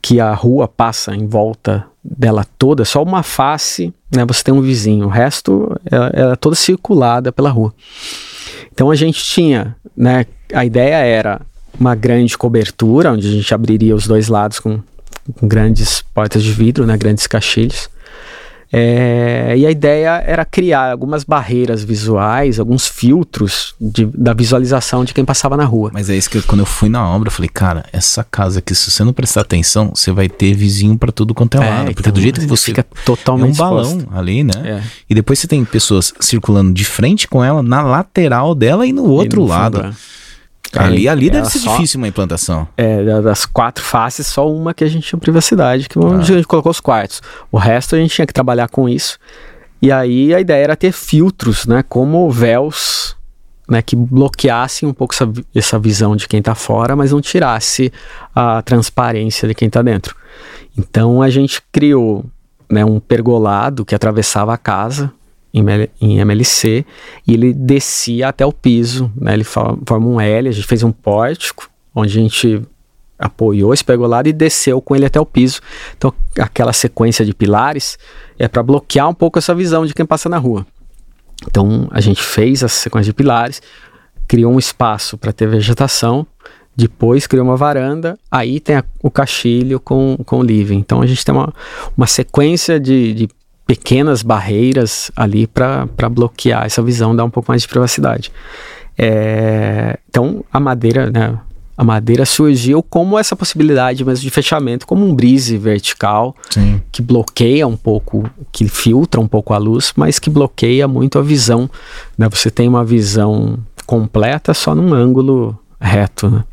S2: que a rua passa em volta dela toda, só uma face, né, você tem um vizinho, o resto ela, ela é toda circulada pela rua. Então a gente tinha, né, a ideia era uma grande cobertura, onde a gente abriria os dois lados com, com grandes portas de vidro, né, grandes caixilhos. É, e a ideia era criar algumas barreiras visuais, alguns filtros de, da visualização de quem passava na rua.
S1: Mas é isso que eu, quando eu fui na obra, eu falei, cara, essa casa aqui, se você não prestar atenção, você vai ter vizinho para tudo quanto é, é lado. Porque então, do jeito que você.
S2: Fica totalmente.
S1: É um balão exposto. ali, né? É. E depois você tem pessoas circulando de frente com ela, na lateral dela e no outro e no lado. Fundo, é. Ali, ali deve ser só, difícil uma implantação.
S2: É, das quatro faces, só uma que a gente tinha privacidade, que ah. a gente colocou os quartos. O resto a gente tinha que trabalhar com isso. E aí a ideia era ter filtros, né, como véus, né, que bloqueassem um pouco essa, essa visão de quem está fora, mas não tirasse a transparência de quem está dentro. Então a gente criou né, um pergolado que atravessava a casa, em, MLC e ele descia até o piso, né? Ele forma um L, a gente fez um pórtico onde a gente apoiou esse pergolado e desceu com ele até o piso. Então aquela sequência de pilares é para bloquear um pouco essa visão de quem passa na rua. Então a gente fez essa sequência de pilares, criou um espaço para ter vegetação, depois criou uma varanda, aí tem a, o caixilho com, com o living. Então a gente tem uma, uma sequência de, de pequenas barreiras ali para bloquear essa visão, dar um pouco mais de privacidade. É, então a madeira, né, a madeira surgiu como essa possibilidade mesmo de fechamento, como um brise vertical Sim. que bloqueia um pouco, que filtra um pouco a luz, mas que bloqueia muito a visão. Né? Você tem uma visão completa só num ângulo reto. Né?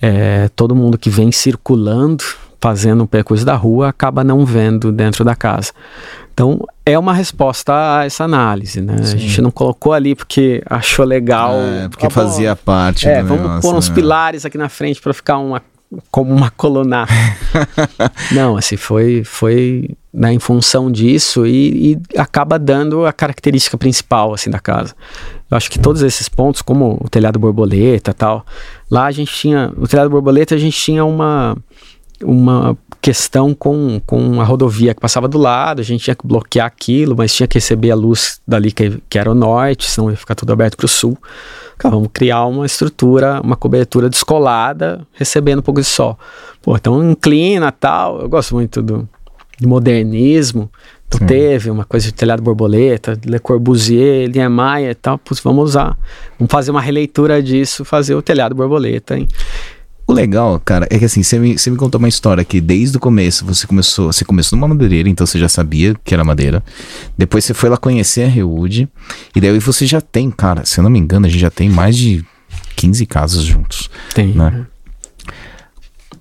S2: É, todo mundo que vem circulando fazendo o percurso da rua acaba não vendo dentro da casa. Então, é uma resposta a essa análise, né? Sim. A gente não colocou ali porque achou legal. É,
S1: porque fazia parte
S2: é, vamos negócio, pôr uns né? pilares aqui na frente para ficar uma, como uma coluna. não, assim, foi, foi né, em função disso e, e, acaba dando a característica principal, assim, da casa. Eu acho que todos esses pontos, como o telhado borboleta tal, lá a gente tinha, no telhado borboleta a gente tinha uma uma questão com, com a rodovia que passava do lado, a gente tinha que bloquear aquilo, mas tinha que receber a luz dali que, que era o norte, senão ia ficar tudo aberto para o sul. Cara, vamos criar uma estrutura, uma cobertura descolada, recebendo um pouco de sol. Pô, então inclina tal, eu gosto muito do, do modernismo, então Sim. teve uma coisa de telhado borboleta, Le Corbusier, Linha Maia e tal, putz, vamos usar, vamos fazer uma releitura disso, fazer o telhado borboleta, hein?
S1: O legal, cara, é que assim, você me, você me contou uma história que desde o começo você começou, você começou numa madeireira, então você já sabia que era madeira. Depois você foi lá conhecer a Rewood, e daí você já tem, cara, se eu não me engano, a gente já tem mais de 15 casas juntos.
S2: Tem. Né?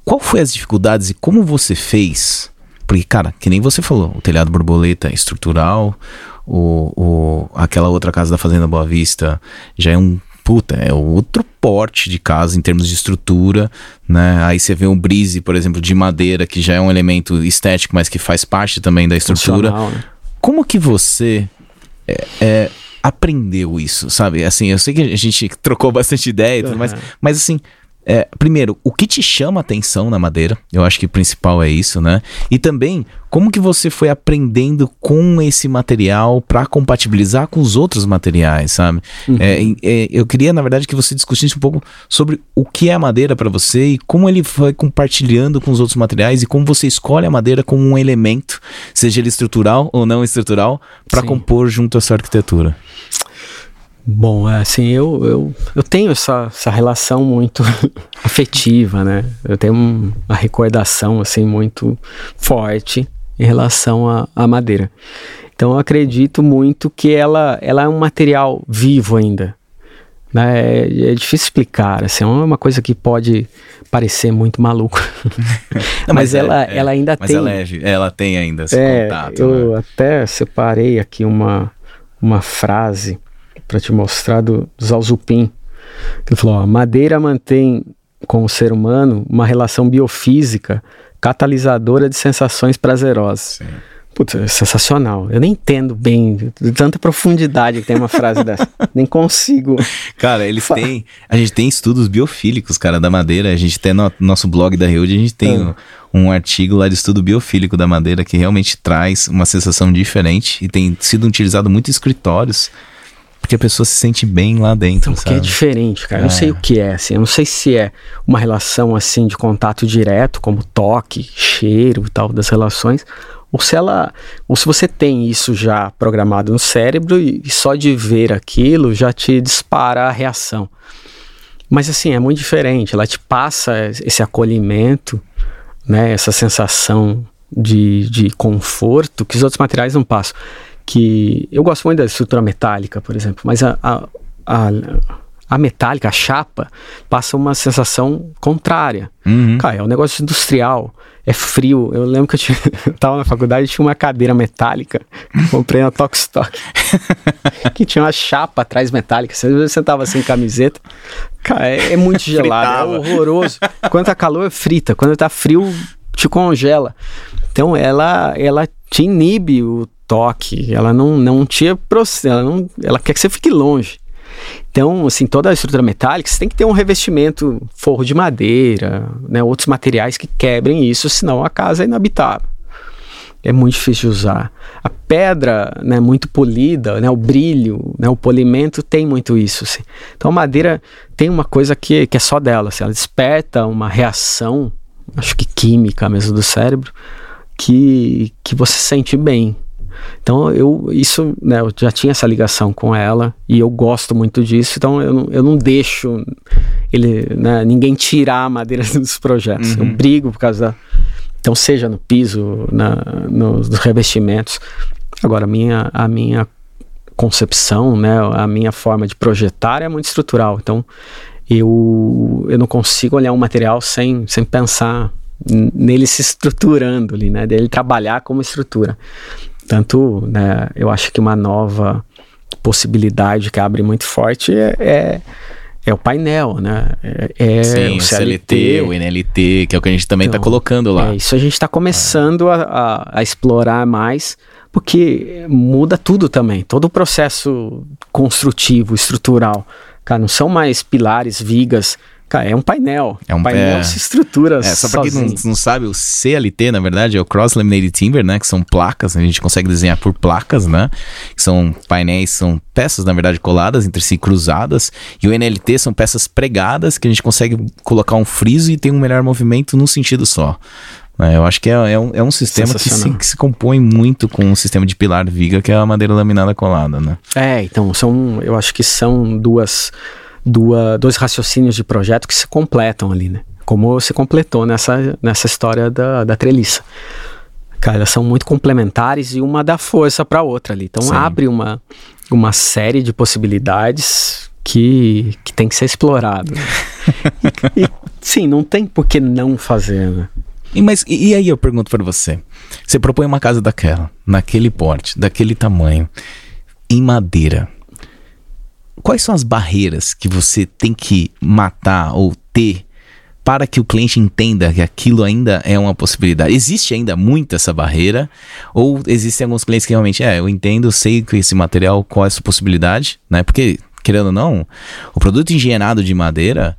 S1: Qual foi as dificuldades e como você fez? Porque, cara, que nem você falou, o telhado borboleta estrutural, o, o, aquela outra casa da Fazenda Boa Vista já é um puta, é outro porte de casa em termos de estrutura, né? Aí você vê um brise, por exemplo, de madeira, que já é um elemento estético, mas que faz parte também da estrutura. Né? Como que você é, é, aprendeu isso, sabe? Assim, eu sei que a gente trocou bastante ideia, uhum. mas, mas assim, é, primeiro, o que te chama atenção na madeira? Eu acho que o principal é isso, né? E também, como que você foi aprendendo com esse material para compatibilizar com os outros materiais, sabe? Uhum. É, é, eu queria, na verdade, que você discutisse um pouco sobre o que é a madeira para você e como ele foi compartilhando com os outros materiais e como você escolhe a madeira como um elemento, seja ele estrutural ou não estrutural, para compor junto à sua arquitetura.
S2: Bom, é, assim, eu, eu, eu tenho essa, essa relação muito afetiva, né? Eu tenho uma recordação, assim, muito forte em relação à madeira. Então, eu acredito muito que ela, ela é um material vivo ainda. Né? É, é difícil explicar, assim, é uma coisa que pode parecer muito maluco.
S1: Não, mas, mas é, ela, é, ela ainda mas tem... Mas ela, é, ela tem ainda esse
S2: é,
S1: contato.
S2: Eu né? até separei aqui uma, uma frase para te mostrar do, do Zalzupin. Ele falou: ó, madeira mantém com o ser humano uma relação biofísica catalisadora de sensações prazerosas. Sim. Putz, é sensacional. Eu nem entendo bem de tanta profundidade que tem uma frase dessa. Nem consigo.
S1: Cara, eles têm. A gente tem estudos biofílicos, cara, da madeira. A gente tem no nosso blog da Reude, a gente tem um, um, artigo lá de estudo biofílico da madeira que realmente traz uma sensação diferente e tem sido utilizado muito em escritórios porque a pessoa se sente bem lá dentro,
S2: Porque é diferente, cara. É. Eu não sei o que é, assim. Eu não sei se é uma relação, assim, de contato direto, como toque, cheiro e tal, das relações, ou se ela, ou se você tem isso já programado no cérebro e, e só de ver aquilo já te dispara a reação. Mas assim, é muito diferente, ela te passa esse acolhimento, né, essa sensação de, de conforto que os outros materiais não passam que eu gosto muito da estrutura metálica, por exemplo, mas a, a, a, a metálica, a chapa, passa uma sensação contrária. Uhum. Cara, é um negócio industrial, é frio. Eu lembro que eu, tinha, eu tava na faculdade e tinha uma cadeira metálica, comprei na Tokstok, que tinha uma chapa atrás metálica. Você sentava sem camiseta, cara, é, é muito gelado, é horroroso. Quando tá calor, frita. Quando tá frio, te congela. Então ela, ela te inibe o toque, ela não, não tinha ela ela quer que você fique longe. Então, assim, toda a estrutura metálica, você tem que ter um revestimento, forro de madeira, né, outros materiais que quebrem isso, senão a casa é inabitável. É muito difícil de usar. A pedra, né, muito polida, né, o brilho, né, o polimento tem muito isso. Assim. Então, a madeira tem uma coisa que, que é só dela. Assim, ela desperta uma reação, acho que química mesmo do cérebro, que, que você sente bem. Então eu isso, né, eu já tinha essa ligação com ela e eu gosto muito disso, então eu não, eu não deixo ele, né, ninguém tirar a madeira dos projetos. Uhum. Eu brigo por causa da então seja no piso, na, nos revestimentos. Agora a minha a minha concepção, né, a minha forma de projetar é muito estrutural. Então eu eu não consigo olhar um material sem sem pensar nele se estruturando ali, né? Dele trabalhar como estrutura. Tanto, né, eu acho que uma nova possibilidade que abre muito forte é, é, é o painel, né? É, é
S1: Sim, o CLT, CLT, o NLT, que é o que a gente também está então, colocando lá.
S2: É, isso a gente está começando a, a, a, explorar mais, porque muda tudo também, todo o processo construtivo, estrutural. Cara, não são mais pilares, vigas, Cara, é um painel. É um painel é, se estrutura. É,
S1: só para quem não, não, sabe, o CLT, na verdade, é o Cross Laminated Timber, né? Que são placas, a gente consegue desenhar por placas, né? Que são painéis, são peças, na verdade, coladas entre si, cruzadas. E o NLT são peças pregadas que a gente consegue colocar um friso e tem um melhor movimento num sentido só. É, eu acho que é, é, um, é um sistema que se, que se, compõe muito com o um sistema de pilar viga, que é a madeira laminada colada, né?
S2: É, então, são, eu acho que são duas duas, dois raciocínios de projeto que se completam ali, né? Como se completou nessa, nessa história da, da treliça. Cara, elas são muito complementares e uma dá força para a outra ali. Então Sim. abre uma, uma série de possibilidades que, que tem que ser explorado. e, e, sim, não tem por que não fazer, né?
S1: E, mas, e, e aí eu pergunto para você: você propõe uma casa daquela, naquele porte, daquele tamanho, em madeira quais são as barreiras que você tem que matar ou ter para que o cliente entenda que aquilo ainda é uma possibilidade? Existe ainda muito essa barreira? Ou existem alguns clientes que realmente, é, eu entendo, sei que esse material, qual é a sua possibilidade, né? Porque, querendo ou não, o produto engenheirado de madeira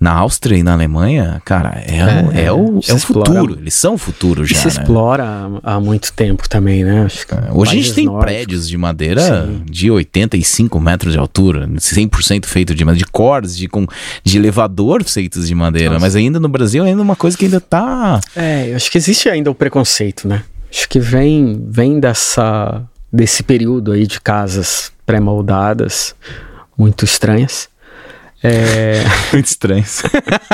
S1: na Áustria e na Alemanha, cara, é, é, é o, é o futuro. Eles são o futuro já.
S2: Se
S1: né?
S2: explora há, há, muito tempo também, né?
S1: É, hoje a gente tem nórdicos. prédios de madeira Sim. de 85 metros de altura, 100% feito de madeira, de cordas, de, com, de elevador feitos de madeira. Nossa. Mas ainda no Brasil, ainda é uma coisa que ainda tá.
S2: É, eu acho que existe ainda o preconceito, né? Acho que vem, vem dessa, desse período aí de casas pré-moldadas muito estranhas.
S1: É... Muito estranhos.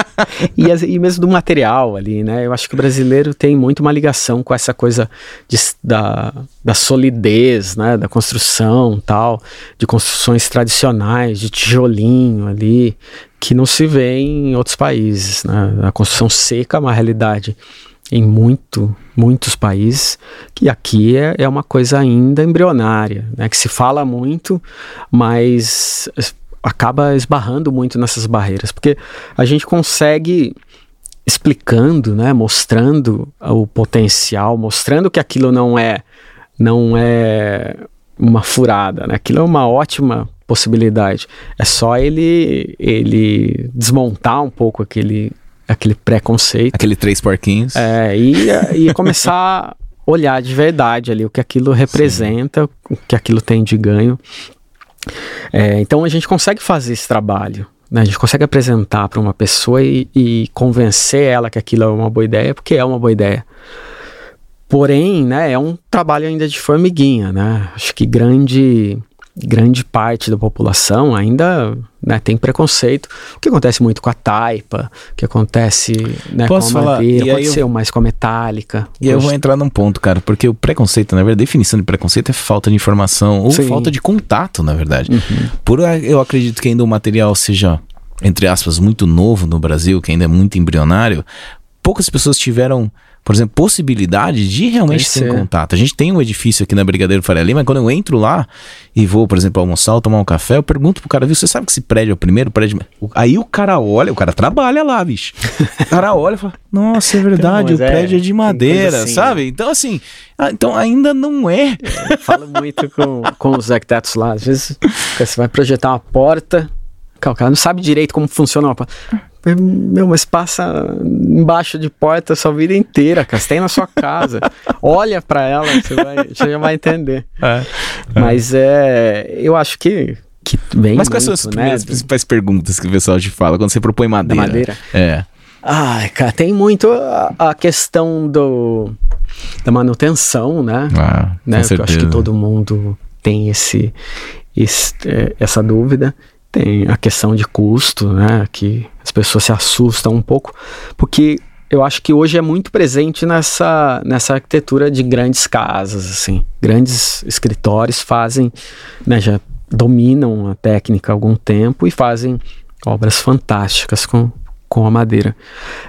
S2: e, e, mesmo do material ali, né? Eu acho que o brasileiro tem muito uma ligação com essa coisa de, da, da solidez, né? Da construção tal, de construções tradicionais, de tijolinho ali, que não se vê em outros países, né? A construção seca é uma realidade em muito, muitos países, que aqui é, é uma coisa ainda embrionária, né? Que se fala muito, mas acaba esbarrando muito nessas barreiras, porque a gente consegue explicando, né, mostrando o potencial, mostrando que aquilo não é não é uma furada, né? Aquilo é uma ótima possibilidade. É só ele ele desmontar um pouco aquele aquele preconceito,
S1: aquele três porquinhos.
S2: É, e, e começar a olhar de verdade ali o que aquilo representa, Sim. o que aquilo tem de ganho é, então a gente consegue fazer esse trabalho. Né? A gente consegue apresentar para uma pessoa e, e, convencer ela que aquilo é uma boa ideia, porque é uma boa ideia. Porém, né, é um trabalho ainda de formiguinha, né? Acho que grande grande parte da população ainda né, tem preconceito. O que acontece muito com a taipa, o que acontece né, Posso com a madeira, falar? pode ser eu... mais com a metálica.
S1: E eu vou entrar num ponto, cara, porque o preconceito, na verdade, a definição de preconceito é falta de informação ou Sim. falta de contato, na verdade. Uhum. Por eu acredito que ainda o material seja, entre aspas, muito novo no Brasil, que ainda é muito embrionário, poucas pessoas tiveram por exemplo, possibilidade de realmente ter um contato. A gente tem um edifício aqui na Brigadeiro Faria Lima, quando eu entro lá e vou, por exemplo, almoçar ou tomar um café, eu pergunto pro cara, viu, você sabe que esse prédio é o primeiro prédio? Aí o cara olha, o cara trabalha lá, bicho. O cara olha e fala, nossa, é verdade, então, o prédio é, é de madeira, assim, sabe? Né? Então, assim, então ainda não é.
S2: Eu falo muito com, com os arquitetos lá, às vezes você vai projetar uma porta, o cara não sabe direito como funciona uma porta. Meu, mas passa embaixo de porta a sua vida inteira, cara. Você tem na sua casa. Olha para ela, você, vai, você já vai entender. É, é. Mas é. Eu acho que. Que vem
S1: mas quais são as né? primeiras principais perguntas que o pessoal te fala quando você propõe madeira?
S2: Da madeira?
S1: É.
S2: Ai, cara, tem muito a, a questão do, da manutenção, né? Ah, né? Eu acho que todo mundo tem esse, esse, é, essa dúvida. Tem a questão de custo, né? Que as pessoas se assustam um pouco, porque eu acho que hoje é muito presente nessa, nessa arquitetura de grandes casas, assim. Grandes escritórios fazem, né, já dominam a técnica há algum tempo e fazem obras fantásticas com, com a madeira.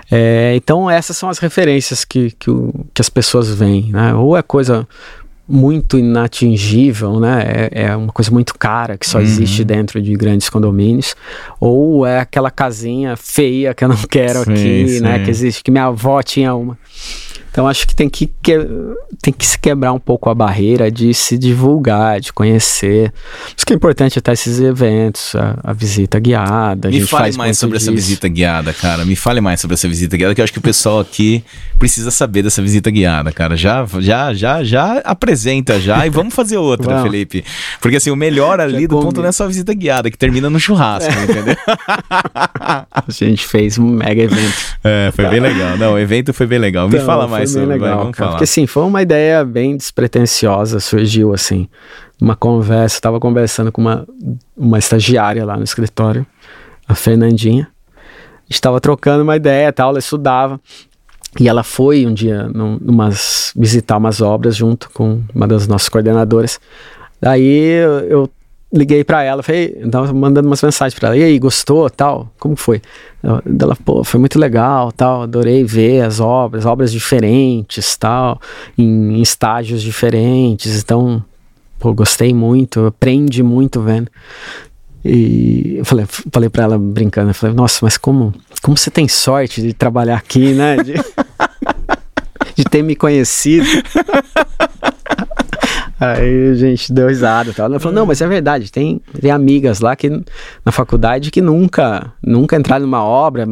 S2: É, então essas são as referências que, que, que as pessoas veem, né? Ou é coisa muito inatingível, né? É, é, uma coisa muito cara que só uhum. existe dentro de grandes condomínios, ou é aquela casinha feia que eu não quero sim, aqui, sim. né? Que existe, que minha avó tinha uma. Então acho que tem que, que, tem que se quebrar um pouco a barreira de se divulgar, de conhecer. Por isso que é importante até esses eventos, a, a visita guiada.
S1: Me fale mais sobre disso. essa visita guiada, cara. Me fale mais sobre essa visita guiada, que eu acho que o pessoal aqui precisa saber dessa visita guiada, cara. Já, já, já, já apresenta já e vamos fazer outra, vamos. Felipe. Porque assim, o melhor ali já do ponto não é só a visita guiada, que termina no churrasco, é. entendeu?
S2: a gente fez um mega evento.
S1: É, foi bem legal. Não, o evento foi bem legal. Me então, fala mais
S2: bem legal, vai, cara. Porque assim, foi uma ideia bem despretensiosa, surgiu assim, uma conversa, estava conversando com uma, uma estagiária lá no escritório, a Fernandinha. Estava trocando uma ideia, tal, ela estudava. E ela foi um dia num, numas, visitar umas obras junto com uma das nossas coordenadoras. Daí eu, eu liguei para ela, falei, tava mandando umas mensagens para ela, e aí, gostou, tal, como foi? Ela, pô, foi muito legal, tal, adorei ver as obras, obras diferentes, tal, em, em estágios diferentes, então, pô, gostei muito, aprendi muito vendo. E eu falei, falei para ela brincando, eu falei, nossa, mas como, como você tem sorte de trabalhar aqui, né? De, de ter me conhecido. Aí a gente deu risada e tal. Ela falou, não, mas é verdade, tem, tem amigas lá que na faculdade que nunca, nunca entraram numa obra,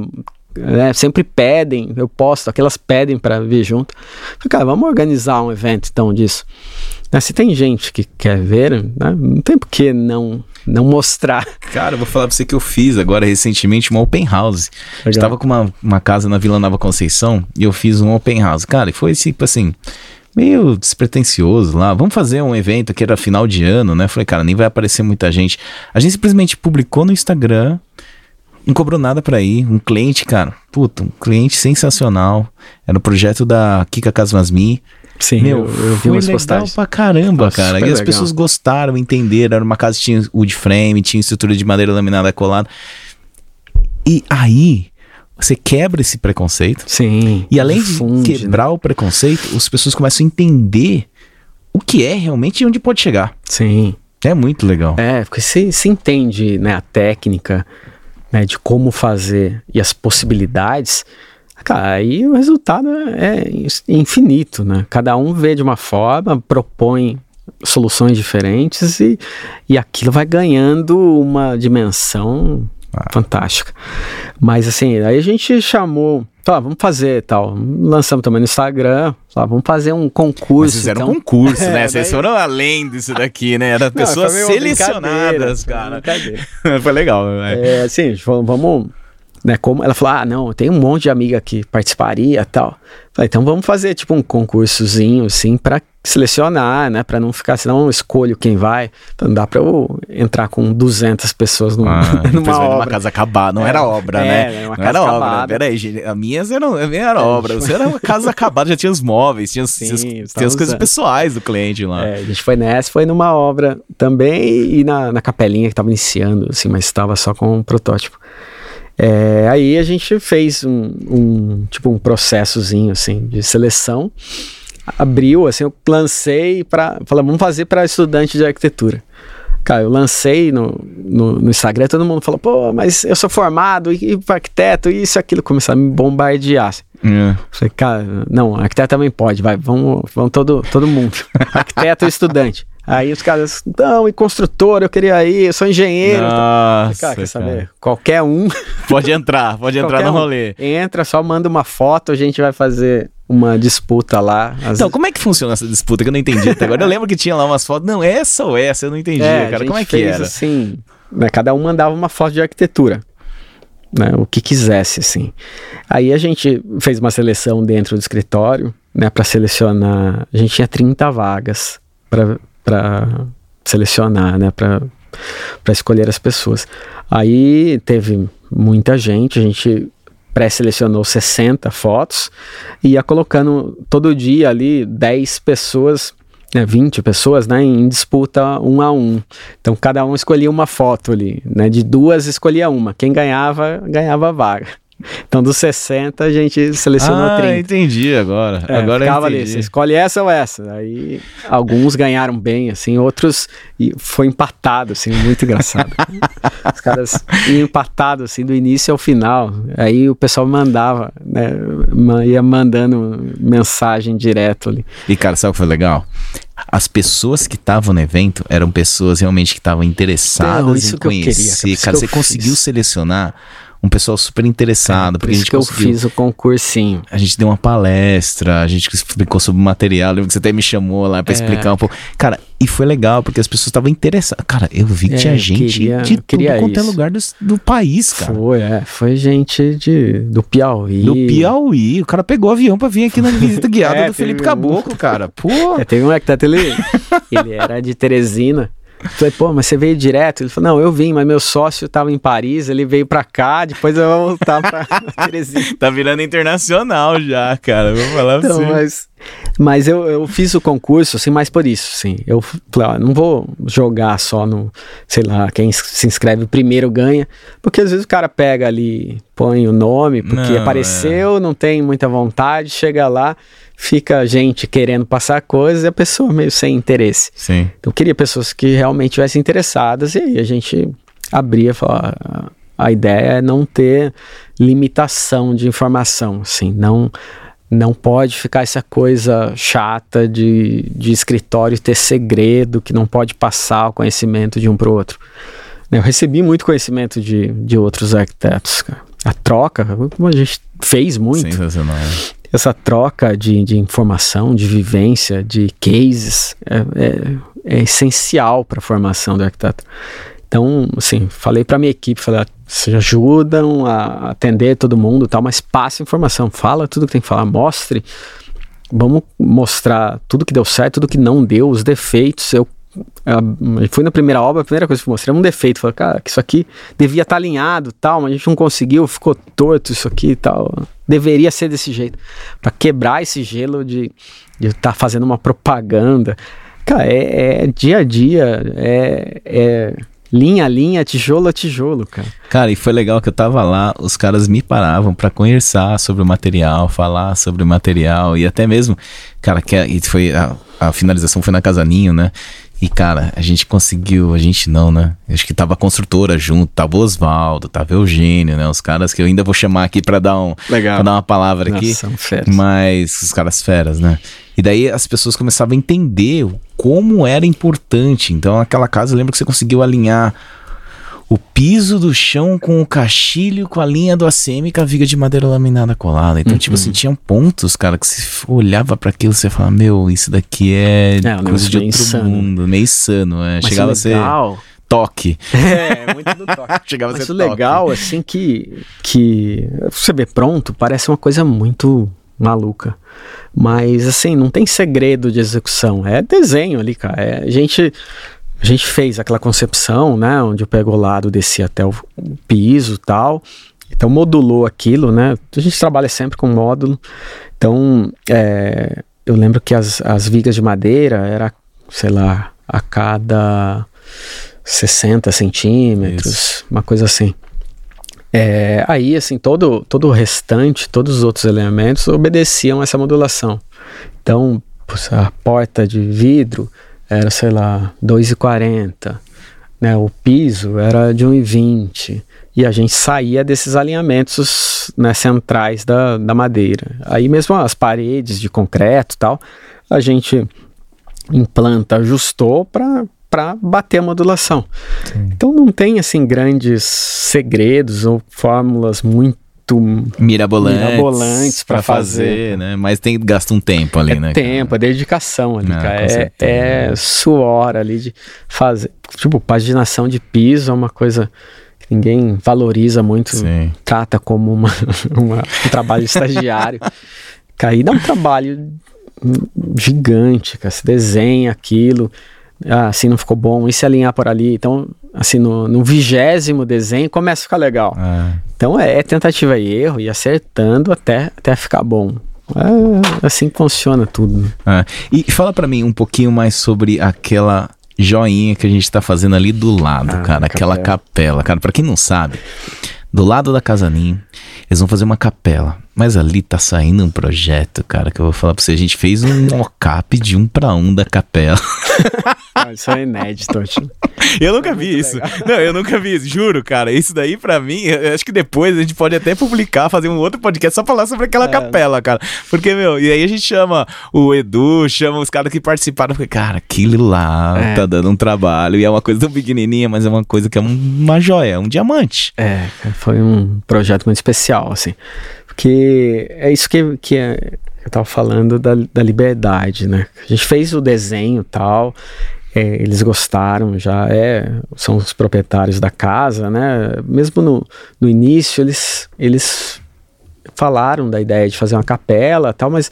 S2: né, sempre pedem, eu posto, aquelas pedem para vir junto. Falei, cara, vamos organizar um evento então disso. Né, se tem gente que quer ver, né, não tem por que não, não mostrar.
S1: Cara, eu vou falar pra você que eu fiz agora recentemente uma open house. Legal. Estava com uma, uma casa na Vila Nova Conceição e eu fiz um open house. Cara, e foi tipo assim, meio despretensioso lá. Vamos fazer um evento que era final de ano, né? Falei, cara, nem vai aparecer muita gente. A gente simplesmente publicou no Instagram não cobrou nada para ir. Um cliente, cara, puta, um cliente sensacional. Era o um projeto da Kika Casmasmi.
S2: Sim, Meu, eu, eu vi umas legal postagens.
S1: pra caramba, Nossa, cara. E as legal. pessoas gostaram, entenderam. Era uma casa que tinha wood frame, tinha estrutura de madeira laminada colada. E aí, você quebra esse preconceito.
S2: Sim.
S1: E além difunde, de né? quebrar né? o preconceito, as pessoas começam a entender o que é realmente e onde pode chegar.
S2: Sim.
S1: É muito legal.
S2: É, porque você, se entende né, a técnica, né, de como fazer e as possibilidades, cara, aí o resultado é infinito, né? Cada um vê de uma forma, propõe soluções diferentes e, e aquilo vai ganhando uma dimensão ah. fantástica. Mas assim, aí a gente chamou Tá, vamos fazer tal. Lançamos também no Instagram. Tá, vamos fazer um concurso. Vocês
S1: fizeram
S2: então.
S1: um concurso, né? É, Vocês daí... foram além disso daqui, né? Era pessoas Não, selecionadas, cara. Foi legal,
S2: né? É, assim, vamos né? Como ela falou: "Ah, não, tem um monte de amiga que participaria, tal". Falei: "Então vamos fazer tipo um concursozinho assim para selecionar, né, para não ficar senão eu escolho quem vai. Então, não dá para eu entrar com 200 pessoas numa, ah, numa obra.
S1: Numa casa acabada, não é, era obra, é, né? Era uma não casa era acabada. obra. Peraí, gente, a minhas eram, a minha era é, obra. Você era uma casa acabada, já tinha os móveis, tinha, Sim, tinha, tinha as coisas pessoais do cliente lá.
S2: É, a gente foi nessa, foi numa obra também e na, na capelinha que estava iniciando, assim, mas estava só com um protótipo. É, aí a gente fez um, um, tipo um processozinho assim de seleção, abriu assim, eu lancei para, falei, vamos fazer para estudante de arquitetura. Cara, eu lancei no, no, no, Instagram, todo mundo falou, pô, mas eu sou formado e, e arquiteto, isso aquilo, começaram a me bombardear. Assim. É. Falei, cara, não, arquiteto também pode, vai, vamos, vamos todo, todo mundo. arquiteto e estudante. Aí os caras, não, e construtor, eu queria ir, eu sou engenheiro.
S1: Nossa,
S2: cara, quer saber? Cara. Qualquer um.
S1: Pode entrar, pode entrar no rolê.
S2: Um. Entra, só manda uma foto, a gente vai fazer uma disputa lá.
S1: As... Então, como é que funciona essa disputa que eu não entendi até agora? Eu lembro que tinha lá umas fotos, não, essa ou essa, eu não entendi, é, cara. Como é que era?
S2: assim, né, cada um mandava uma foto de arquitetura. Né, o que quisesse, assim. Aí a gente fez uma seleção dentro do escritório, né, para selecionar. A gente tinha 30 vagas para para selecionar, né, para escolher as pessoas. Aí teve muita gente, a gente pré-selecionou 60 fotos e ia colocando todo dia ali 10 pessoas, né, 20 pessoas, né, em disputa um a um. Então cada um escolhia uma foto ali, né, de duas escolhia uma. Quem ganhava, ganhava a vaga. Então, dos 60, a gente selecionou ah, 30.
S1: entendi agora. É, agora ficava
S2: ali, você escolhe essa ou essa. Aí, alguns ganharam bem, assim, outros e foi empatado, assim, muito engraçado. Os caras iam empatados, assim, do início ao final. Aí o pessoal mandava, né, ia mandando mensagem direto ali.
S1: E, cara, sabe o que foi legal? as pessoas que estavam no evento eram pessoas realmente que estavam interessadas em conhecer. Cara, você conseguiu fiz. selecionar um pessoal super interessado. É,
S2: porque a gente que eu fiz o concursinho.
S1: A gente deu uma palestra, a gente explicou sobre o material. Lembro que você até me chamou lá para é. explicar um pouco. Cara, e foi legal, porque as pessoas estavam interessadas. Cara, eu vi que é, tinha gente queria, de tudo quanto é lugar do, do, país, cara.
S2: Foi, é. Foi gente de, do Piauí.
S1: Do Piauí. O cara pegou o avião pra vir aqui na visita guiada é, do Felipe Caboclo, um... cara. Pô.
S2: É, teve um arquiteto, ele, ele era de Teresina. Falei, pô, mas você veio direto? Ele falou, não, eu vim, mas meu sócio estava em Paris, ele veio para cá, depois eu vou voltar para Teresina.
S1: tá virando internacional já, cara, vou falar então, assim.
S2: Mas, mas eu, eu fiz o concurso, assim, mais por isso, sim. Eu falei, ó, não vou jogar só no, sei lá, quem se inscreve primeiro ganha, porque às vezes o cara pega ali, põe o nome, porque não, apareceu, é. não tem muita vontade, chega lá fica gente querendo passar coisas e a pessoa meio sem interesse.
S1: Sim.
S2: Então eu queria pessoas que realmente estivessem interessadas e aí a gente abria e falava, a ideia é não ter limitação de informação, assim, não não pode ficar essa coisa chata de, de escritório ter segredo, que não pode passar o conhecimento de um para o outro. Eu recebi muito conhecimento de, de outros arquitetos. Cara. A troca, como a gente fez muito.
S1: Sensacional.
S2: Essa troca de, de informação, de vivência, de cases, é, é, é essencial para a formação do arquiteto. Então, assim, falei para minha equipe, falei, vocês ajudam a atender todo mundo tal, mas passe informação, fala tudo que tem que falar, mostre, vamos mostrar tudo que deu certo, tudo que não deu, os defeitos. Eu, eu fui na primeira obra, a primeira coisa que eu mostrei um defeito, falei, cara, que isso aqui devia estar tá alinhado tal, mas a gente não conseguiu, ficou torto isso aqui e tal. Deveria ser desse jeito, para quebrar esse gelo de estar tá fazendo uma propaganda. Cara, é, é dia a dia, é, é linha a linha, tijolo a tijolo, cara.
S1: Cara, e foi legal que eu tava lá, os caras me paravam para conversar sobre o material, falar sobre o material e até mesmo, cara, que e foi a, a finalização foi na Casaninho, né? E, cara, a gente conseguiu, a gente não, né? Acho que tava a construtora junto, tava o Oswaldo, tava o Eugênio, né? Os caras que eu ainda vou chamar aqui para dar um
S2: Legal.
S1: Pra dar uma palavra Nossa, aqui.
S2: São feras.
S1: Mas os caras feras, né? E daí as pessoas começavam a entender como era importante. Então, aquela casa, eu lembro que você conseguiu alinhar o piso do chão com o caixilho, com a linha do ACM e com a viga de madeira laminada colada. Então, uhum. tipo assim, tinham pontos, cara, que você olhava para aquilo e você falava, meu, isso daqui é,
S2: é coisa de outro
S1: insano. mundo, meio insano. É. Chegava a ser toque.
S2: É, muito do toque. Chegava Mas a ser o legal, assim, que, que você vê pronto, parece uma coisa muito maluca. Mas assim, não tem segredo de execução. É desenho ali, cara. É, a gente a gente fez aquela concepção, né, onde eu pego o lado, desci até o, o piso, tal. Então modulou aquilo, né? A gente trabalha sempre com módulo. Então, é, eu lembro que as, as vigas de madeira era, sei lá, a cada 60 centímetros, Isso. uma coisa assim. É, aí, assim, todo, todo o restante, todos os outros elementos obedeciam essa modulação. Então, a porta de vidro era, sei lá, 2,40, né? O piso era de 1,20 e a gente saía desses alinhamentos né, centrais da, da madeira. Aí mesmo as paredes de concreto tal, a gente implanta, ajustou para para bater a modulação. Sim. Então não tem assim grandes segredos ou fórmulas muito
S1: mirabolantes,
S2: mirabolantes para fazer, fazer,
S1: né? Mas tem gasta um tempo ali,
S2: é
S1: né?
S2: Tempo, cara? é dedicação ali, cara. É, é, suor ali de fazer. Tipo, paginação de piso é uma coisa que ninguém valoriza muito, Sim. trata como uma, uma um trabalho estagiário. Cair dá um trabalho gigante, cara. Se desenha aquilo ah, assim não ficou bom, e se alinhar por ali. Então, assim, no, no vigésimo desenho começa a ficar legal. É. Então é, é, tentativa e erro e acertando até, até ficar bom. É assim que funciona tudo. Né?
S1: É. E fala para mim um pouquinho mais sobre aquela joinha que a gente tá fazendo ali do lado, ah, cara. Aquela capela. capela. Cara, pra quem não sabe, do lado da Casaninho, eles vão fazer uma capela. Mas ali tá saindo um projeto, cara, que eu vou falar pra você. A gente fez um mocap de um para um da capela.
S2: Ah, isso é inédito.
S1: Eu nunca é vi isso. Legal. Não, eu nunca vi isso, juro, cara. Isso daí, pra mim, acho que depois a gente pode até publicar, fazer um outro podcast só falar sobre aquela é. capela, cara. Porque, meu, e aí a gente chama o Edu, chama os caras que participaram. Porque, cara, aquilo lá é. tá dando um trabalho. E é uma coisa tão pequenininha, mas é uma coisa que é uma joia, um diamante.
S2: É, foi um projeto muito especial, assim. Porque é isso que, que é, eu tava falando da, da liberdade, né? A gente fez o desenho tal, é, eles gostaram, já é, são os proprietários da casa, né? Mesmo no, no início, eles, eles falaram da ideia de fazer uma capela tal, mas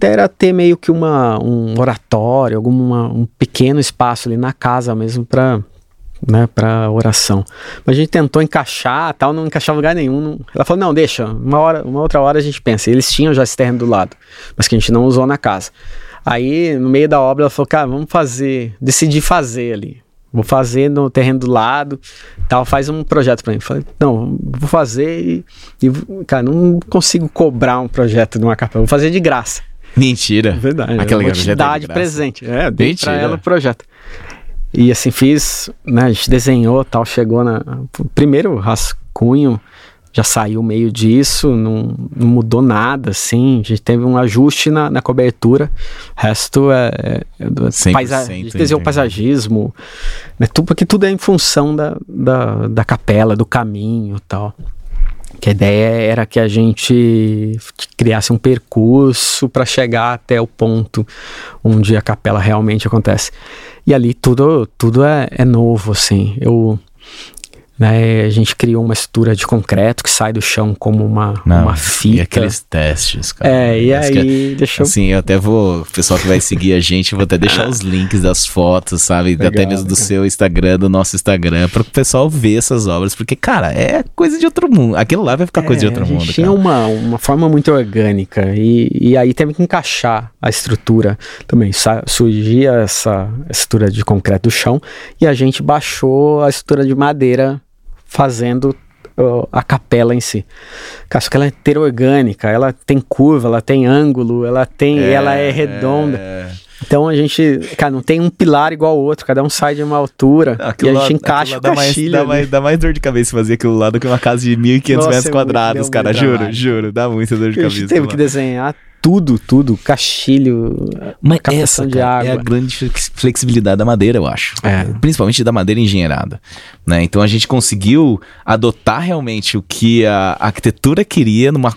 S2: era ter meio que uma, um oratório, alguma, um pequeno espaço ali na casa mesmo para né, para oração. Mas a gente tentou encaixar, tal, não encaixava lugar nenhum. Não... Ela falou: "Não, deixa, uma hora, uma outra hora a gente pensa". E eles tinham já esse terreno do lado, mas que a gente não usou na casa. Aí, no meio da obra, ela falou: "Cara, vamos fazer, decidi fazer ali. Vou fazer no terreno do lado, tal, faz um projeto para mim". falei: "Não, vou fazer e, e, cara, não consigo cobrar um projeto de uma capela, vou fazer de graça".
S1: Mentira.
S2: Verdade.
S1: Aquela
S2: eu vou te dar de presente. É, dei para ela o projeto. E assim fiz, né, a gente desenhou tal, chegou na primeiro rascunho, já saiu meio disso, não, não, mudou nada, assim. A gente teve um ajuste na, na cobertura, o resto é, é, é paisa a gente desenhou o paisagismo, né, tudo, porque tudo é em função da, da, da capela, do caminho e tal. Que a ideia era que a gente criasse um percurso para chegar até o ponto onde a capela realmente acontece. E ali tudo, tudo é, é novo, assim. Eu né? A gente criou uma estrutura de concreto que sai do chão como uma, Não, uma fita. E
S1: aqueles testes, cara.
S2: É, e aí, que,
S1: eu... Assim, eu até vou, o pessoal que vai seguir a gente, vou até deixar os links das fotos, sabe? Legal, até mesmo do seu Instagram, do nosso Instagram, para o pessoal ver essas obras, porque, cara, é coisa de outro mundo. Aquilo lá vai ficar é, coisa de outro mundo,
S2: tinha
S1: cara.
S2: uma, uma forma muito orgânica e, e aí teve que encaixar a estrutura também. Surgia essa estrutura de concreto do chão e a gente baixou a estrutura de madeira fazendo uh, a capela em si. Só que ela é inteira orgânica, ela tem curva, ela tem ângulo, ela tem, é, ela é redonda. É... Então a gente, cara, não tem um pilar igual ao outro, cada um sai de uma altura aquilo e a gente lá, encaixa o
S1: dá mais, dá, mais, dá mais dor de cabeça fazer aquilo lá do que uma casa de 1.500 metros quadrados, cara, juro, juro, dá muita dor de cabeça. A gente
S2: teve que desenhar tudo, tudo, cachilho,
S1: Mas essa, de água. É a grande flexibilidade da madeira, eu acho. É. Principalmente da madeira engenheirada. Né? Então a gente conseguiu adotar realmente o que a arquitetura queria numa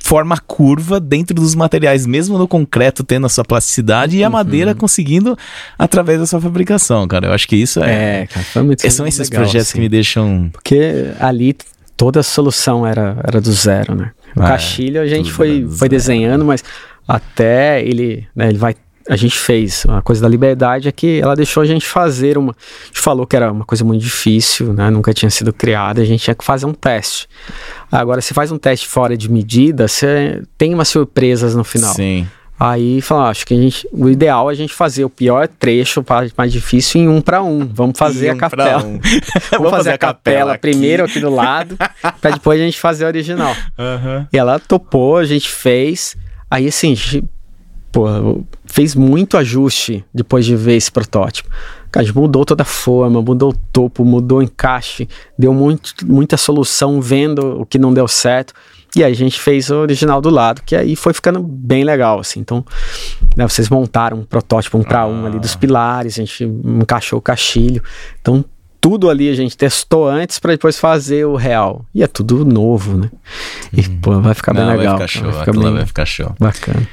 S1: forma curva dentro dos materiais, mesmo no concreto tendo a sua plasticidade e a uhum. madeira conseguindo através da sua fabricação, cara. Eu acho que isso é. É, cara, foi muito São esses legal, projetos assim. que me deixam.
S2: Porque ali toda a solução era, era do zero, né? O é, Castilho a gente foi, foi desenhando, mas até ele, né, ele vai a gente fez. Uma coisa da liberdade é que ela deixou a gente fazer uma. A gente falou que era uma coisa muito difícil, né? Nunca tinha sido criada, a gente tinha que fazer um teste. Agora, se faz um teste fora de medida, você tem umas surpresas no final.
S1: Sim.
S2: Aí falou, acho que a gente, o ideal é a gente fazer o pior trecho, mais difícil, em um para um. Vamos fazer um a capela. Um. Vamos, Vamos fazer, a capela, aqui. primeiro aqui do lado, para depois a gente fazer a original. Uhum. E ela topou, a gente fez. Aí assim, pô, fez muito ajuste depois de ver esse protótipo. A gente mudou toda a forma, mudou o topo, mudou o encaixe, deu muito, muita solução vendo o que não deu certo. E aí a gente fez o original do lado, que aí foi ficando bem legal, assim. Então, né, vocês montaram um protótipo um para um ali dos ah. pilares, a gente encaixou o cachilho. Então, tudo ali a gente testou antes para depois fazer o real. E é tudo novo, né? E, uhum. pô, vai ficar bem Não, legal.
S1: Vai ficar show, vai ficar, bem... vai ficar show.
S2: Bacana.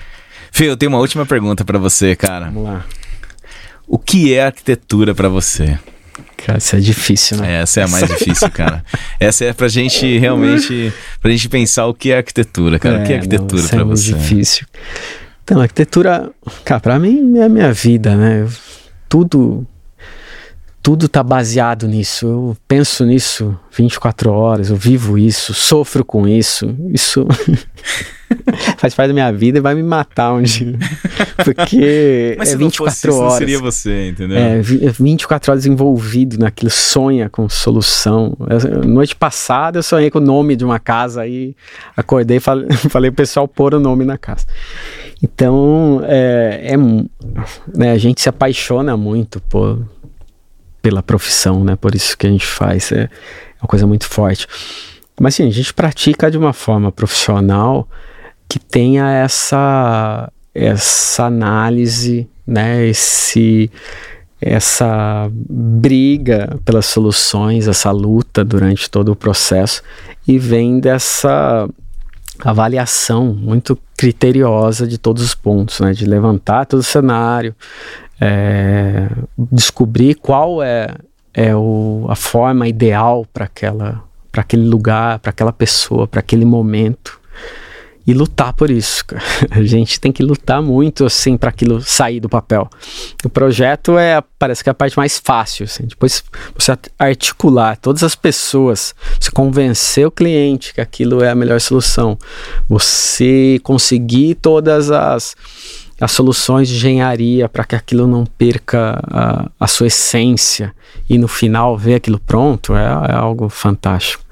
S1: Fê, eu tenho uma última pergunta para você, cara.
S2: Vamos lá.
S1: O que é arquitetura para você?
S2: Cara, isso é difícil, né?
S1: Essa é a mais difícil, cara. Essa é pra gente realmente, pra gente pensar o que é arquitetura, cara. É, o que é, é arquitetura não, pra é você?
S2: É difícil. Então, arquitetura, cara, pra mim é a minha vida, né? Tudo tudo tá baseado nisso. Eu penso nisso 24 horas, eu vivo isso, sofro com isso. Isso faz parte da minha vida e vai me matar um dia. Porque Mas é 24 fosse, horas. Não
S1: seria você, entendeu?
S2: É, 24 é horas envolvido naquilo, sonha com solução. noite passada eu sonhei com o nome de uma casa aí acordei e falei, falei pro pessoal pôr o nome na casa. Então, é, é né, a gente se apaixona muito por pela profissão, né? Por isso que a gente faz, é, é uma coisa muito forte. Mas sim, a gente pratica de uma forma profissional que tenha essa essa análise, né? Esse essa briga pelas soluções, essa luta durante todo o processo e vem dessa avaliação muito criteriosa de todos os pontos, né? De levantar todo o cenário, é, descobrir qual é, é o, a forma ideal para aquela para aquele lugar, para aquela pessoa, para aquele momento e lutar por isso. A gente tem que lutar muito assim para aquilo sair do papel. O projeto é parece que é a parte mais fácil, assim. Depois você articular todas as pessoas, você convencer o cliente que aquilo é a melhor solução, você conseguir todas as as soluções de engenharia para que aquilo não perca a, a, sua essência e no final ver aquilo pronto é, é algo fantástico.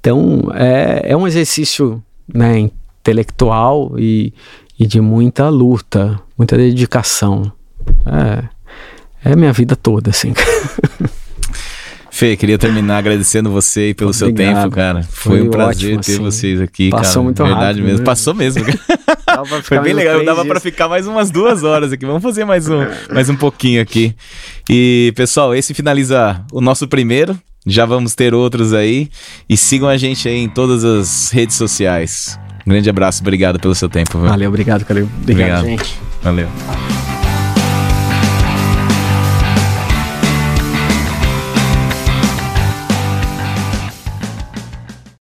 S2: Então é, é um exercício né, intelectual e, e de muita luta, muita dedicação. É, é minha vida toda, assim.
S1: Fê, queria terminar agradecendo você e pelo Obrigado. seu tempo, cara. Foi, Foi um prazer ótimo, ter assim. vocês aqui,
S2: Passou
S1: cara.
S2: muito
S1: Verdade
S2: rápido,
S1: mesmo. Né? Passou mesmo. Foi bem legal. Dava para ficar mais umas duas horas aqui. Vamos fazer mais um, mais um pouquinho aqui. E, pessoal, esse finaliza o nosso primeiro. Já vamos ter outros aí. E sigam a gente aí em todas as redes sociais. Um grande abraço, obrigado pelo seu tempo.
S2: Viu? Valeu, obrigado, Calil. Obrigado, obrigado, gente.
S1: Valeu.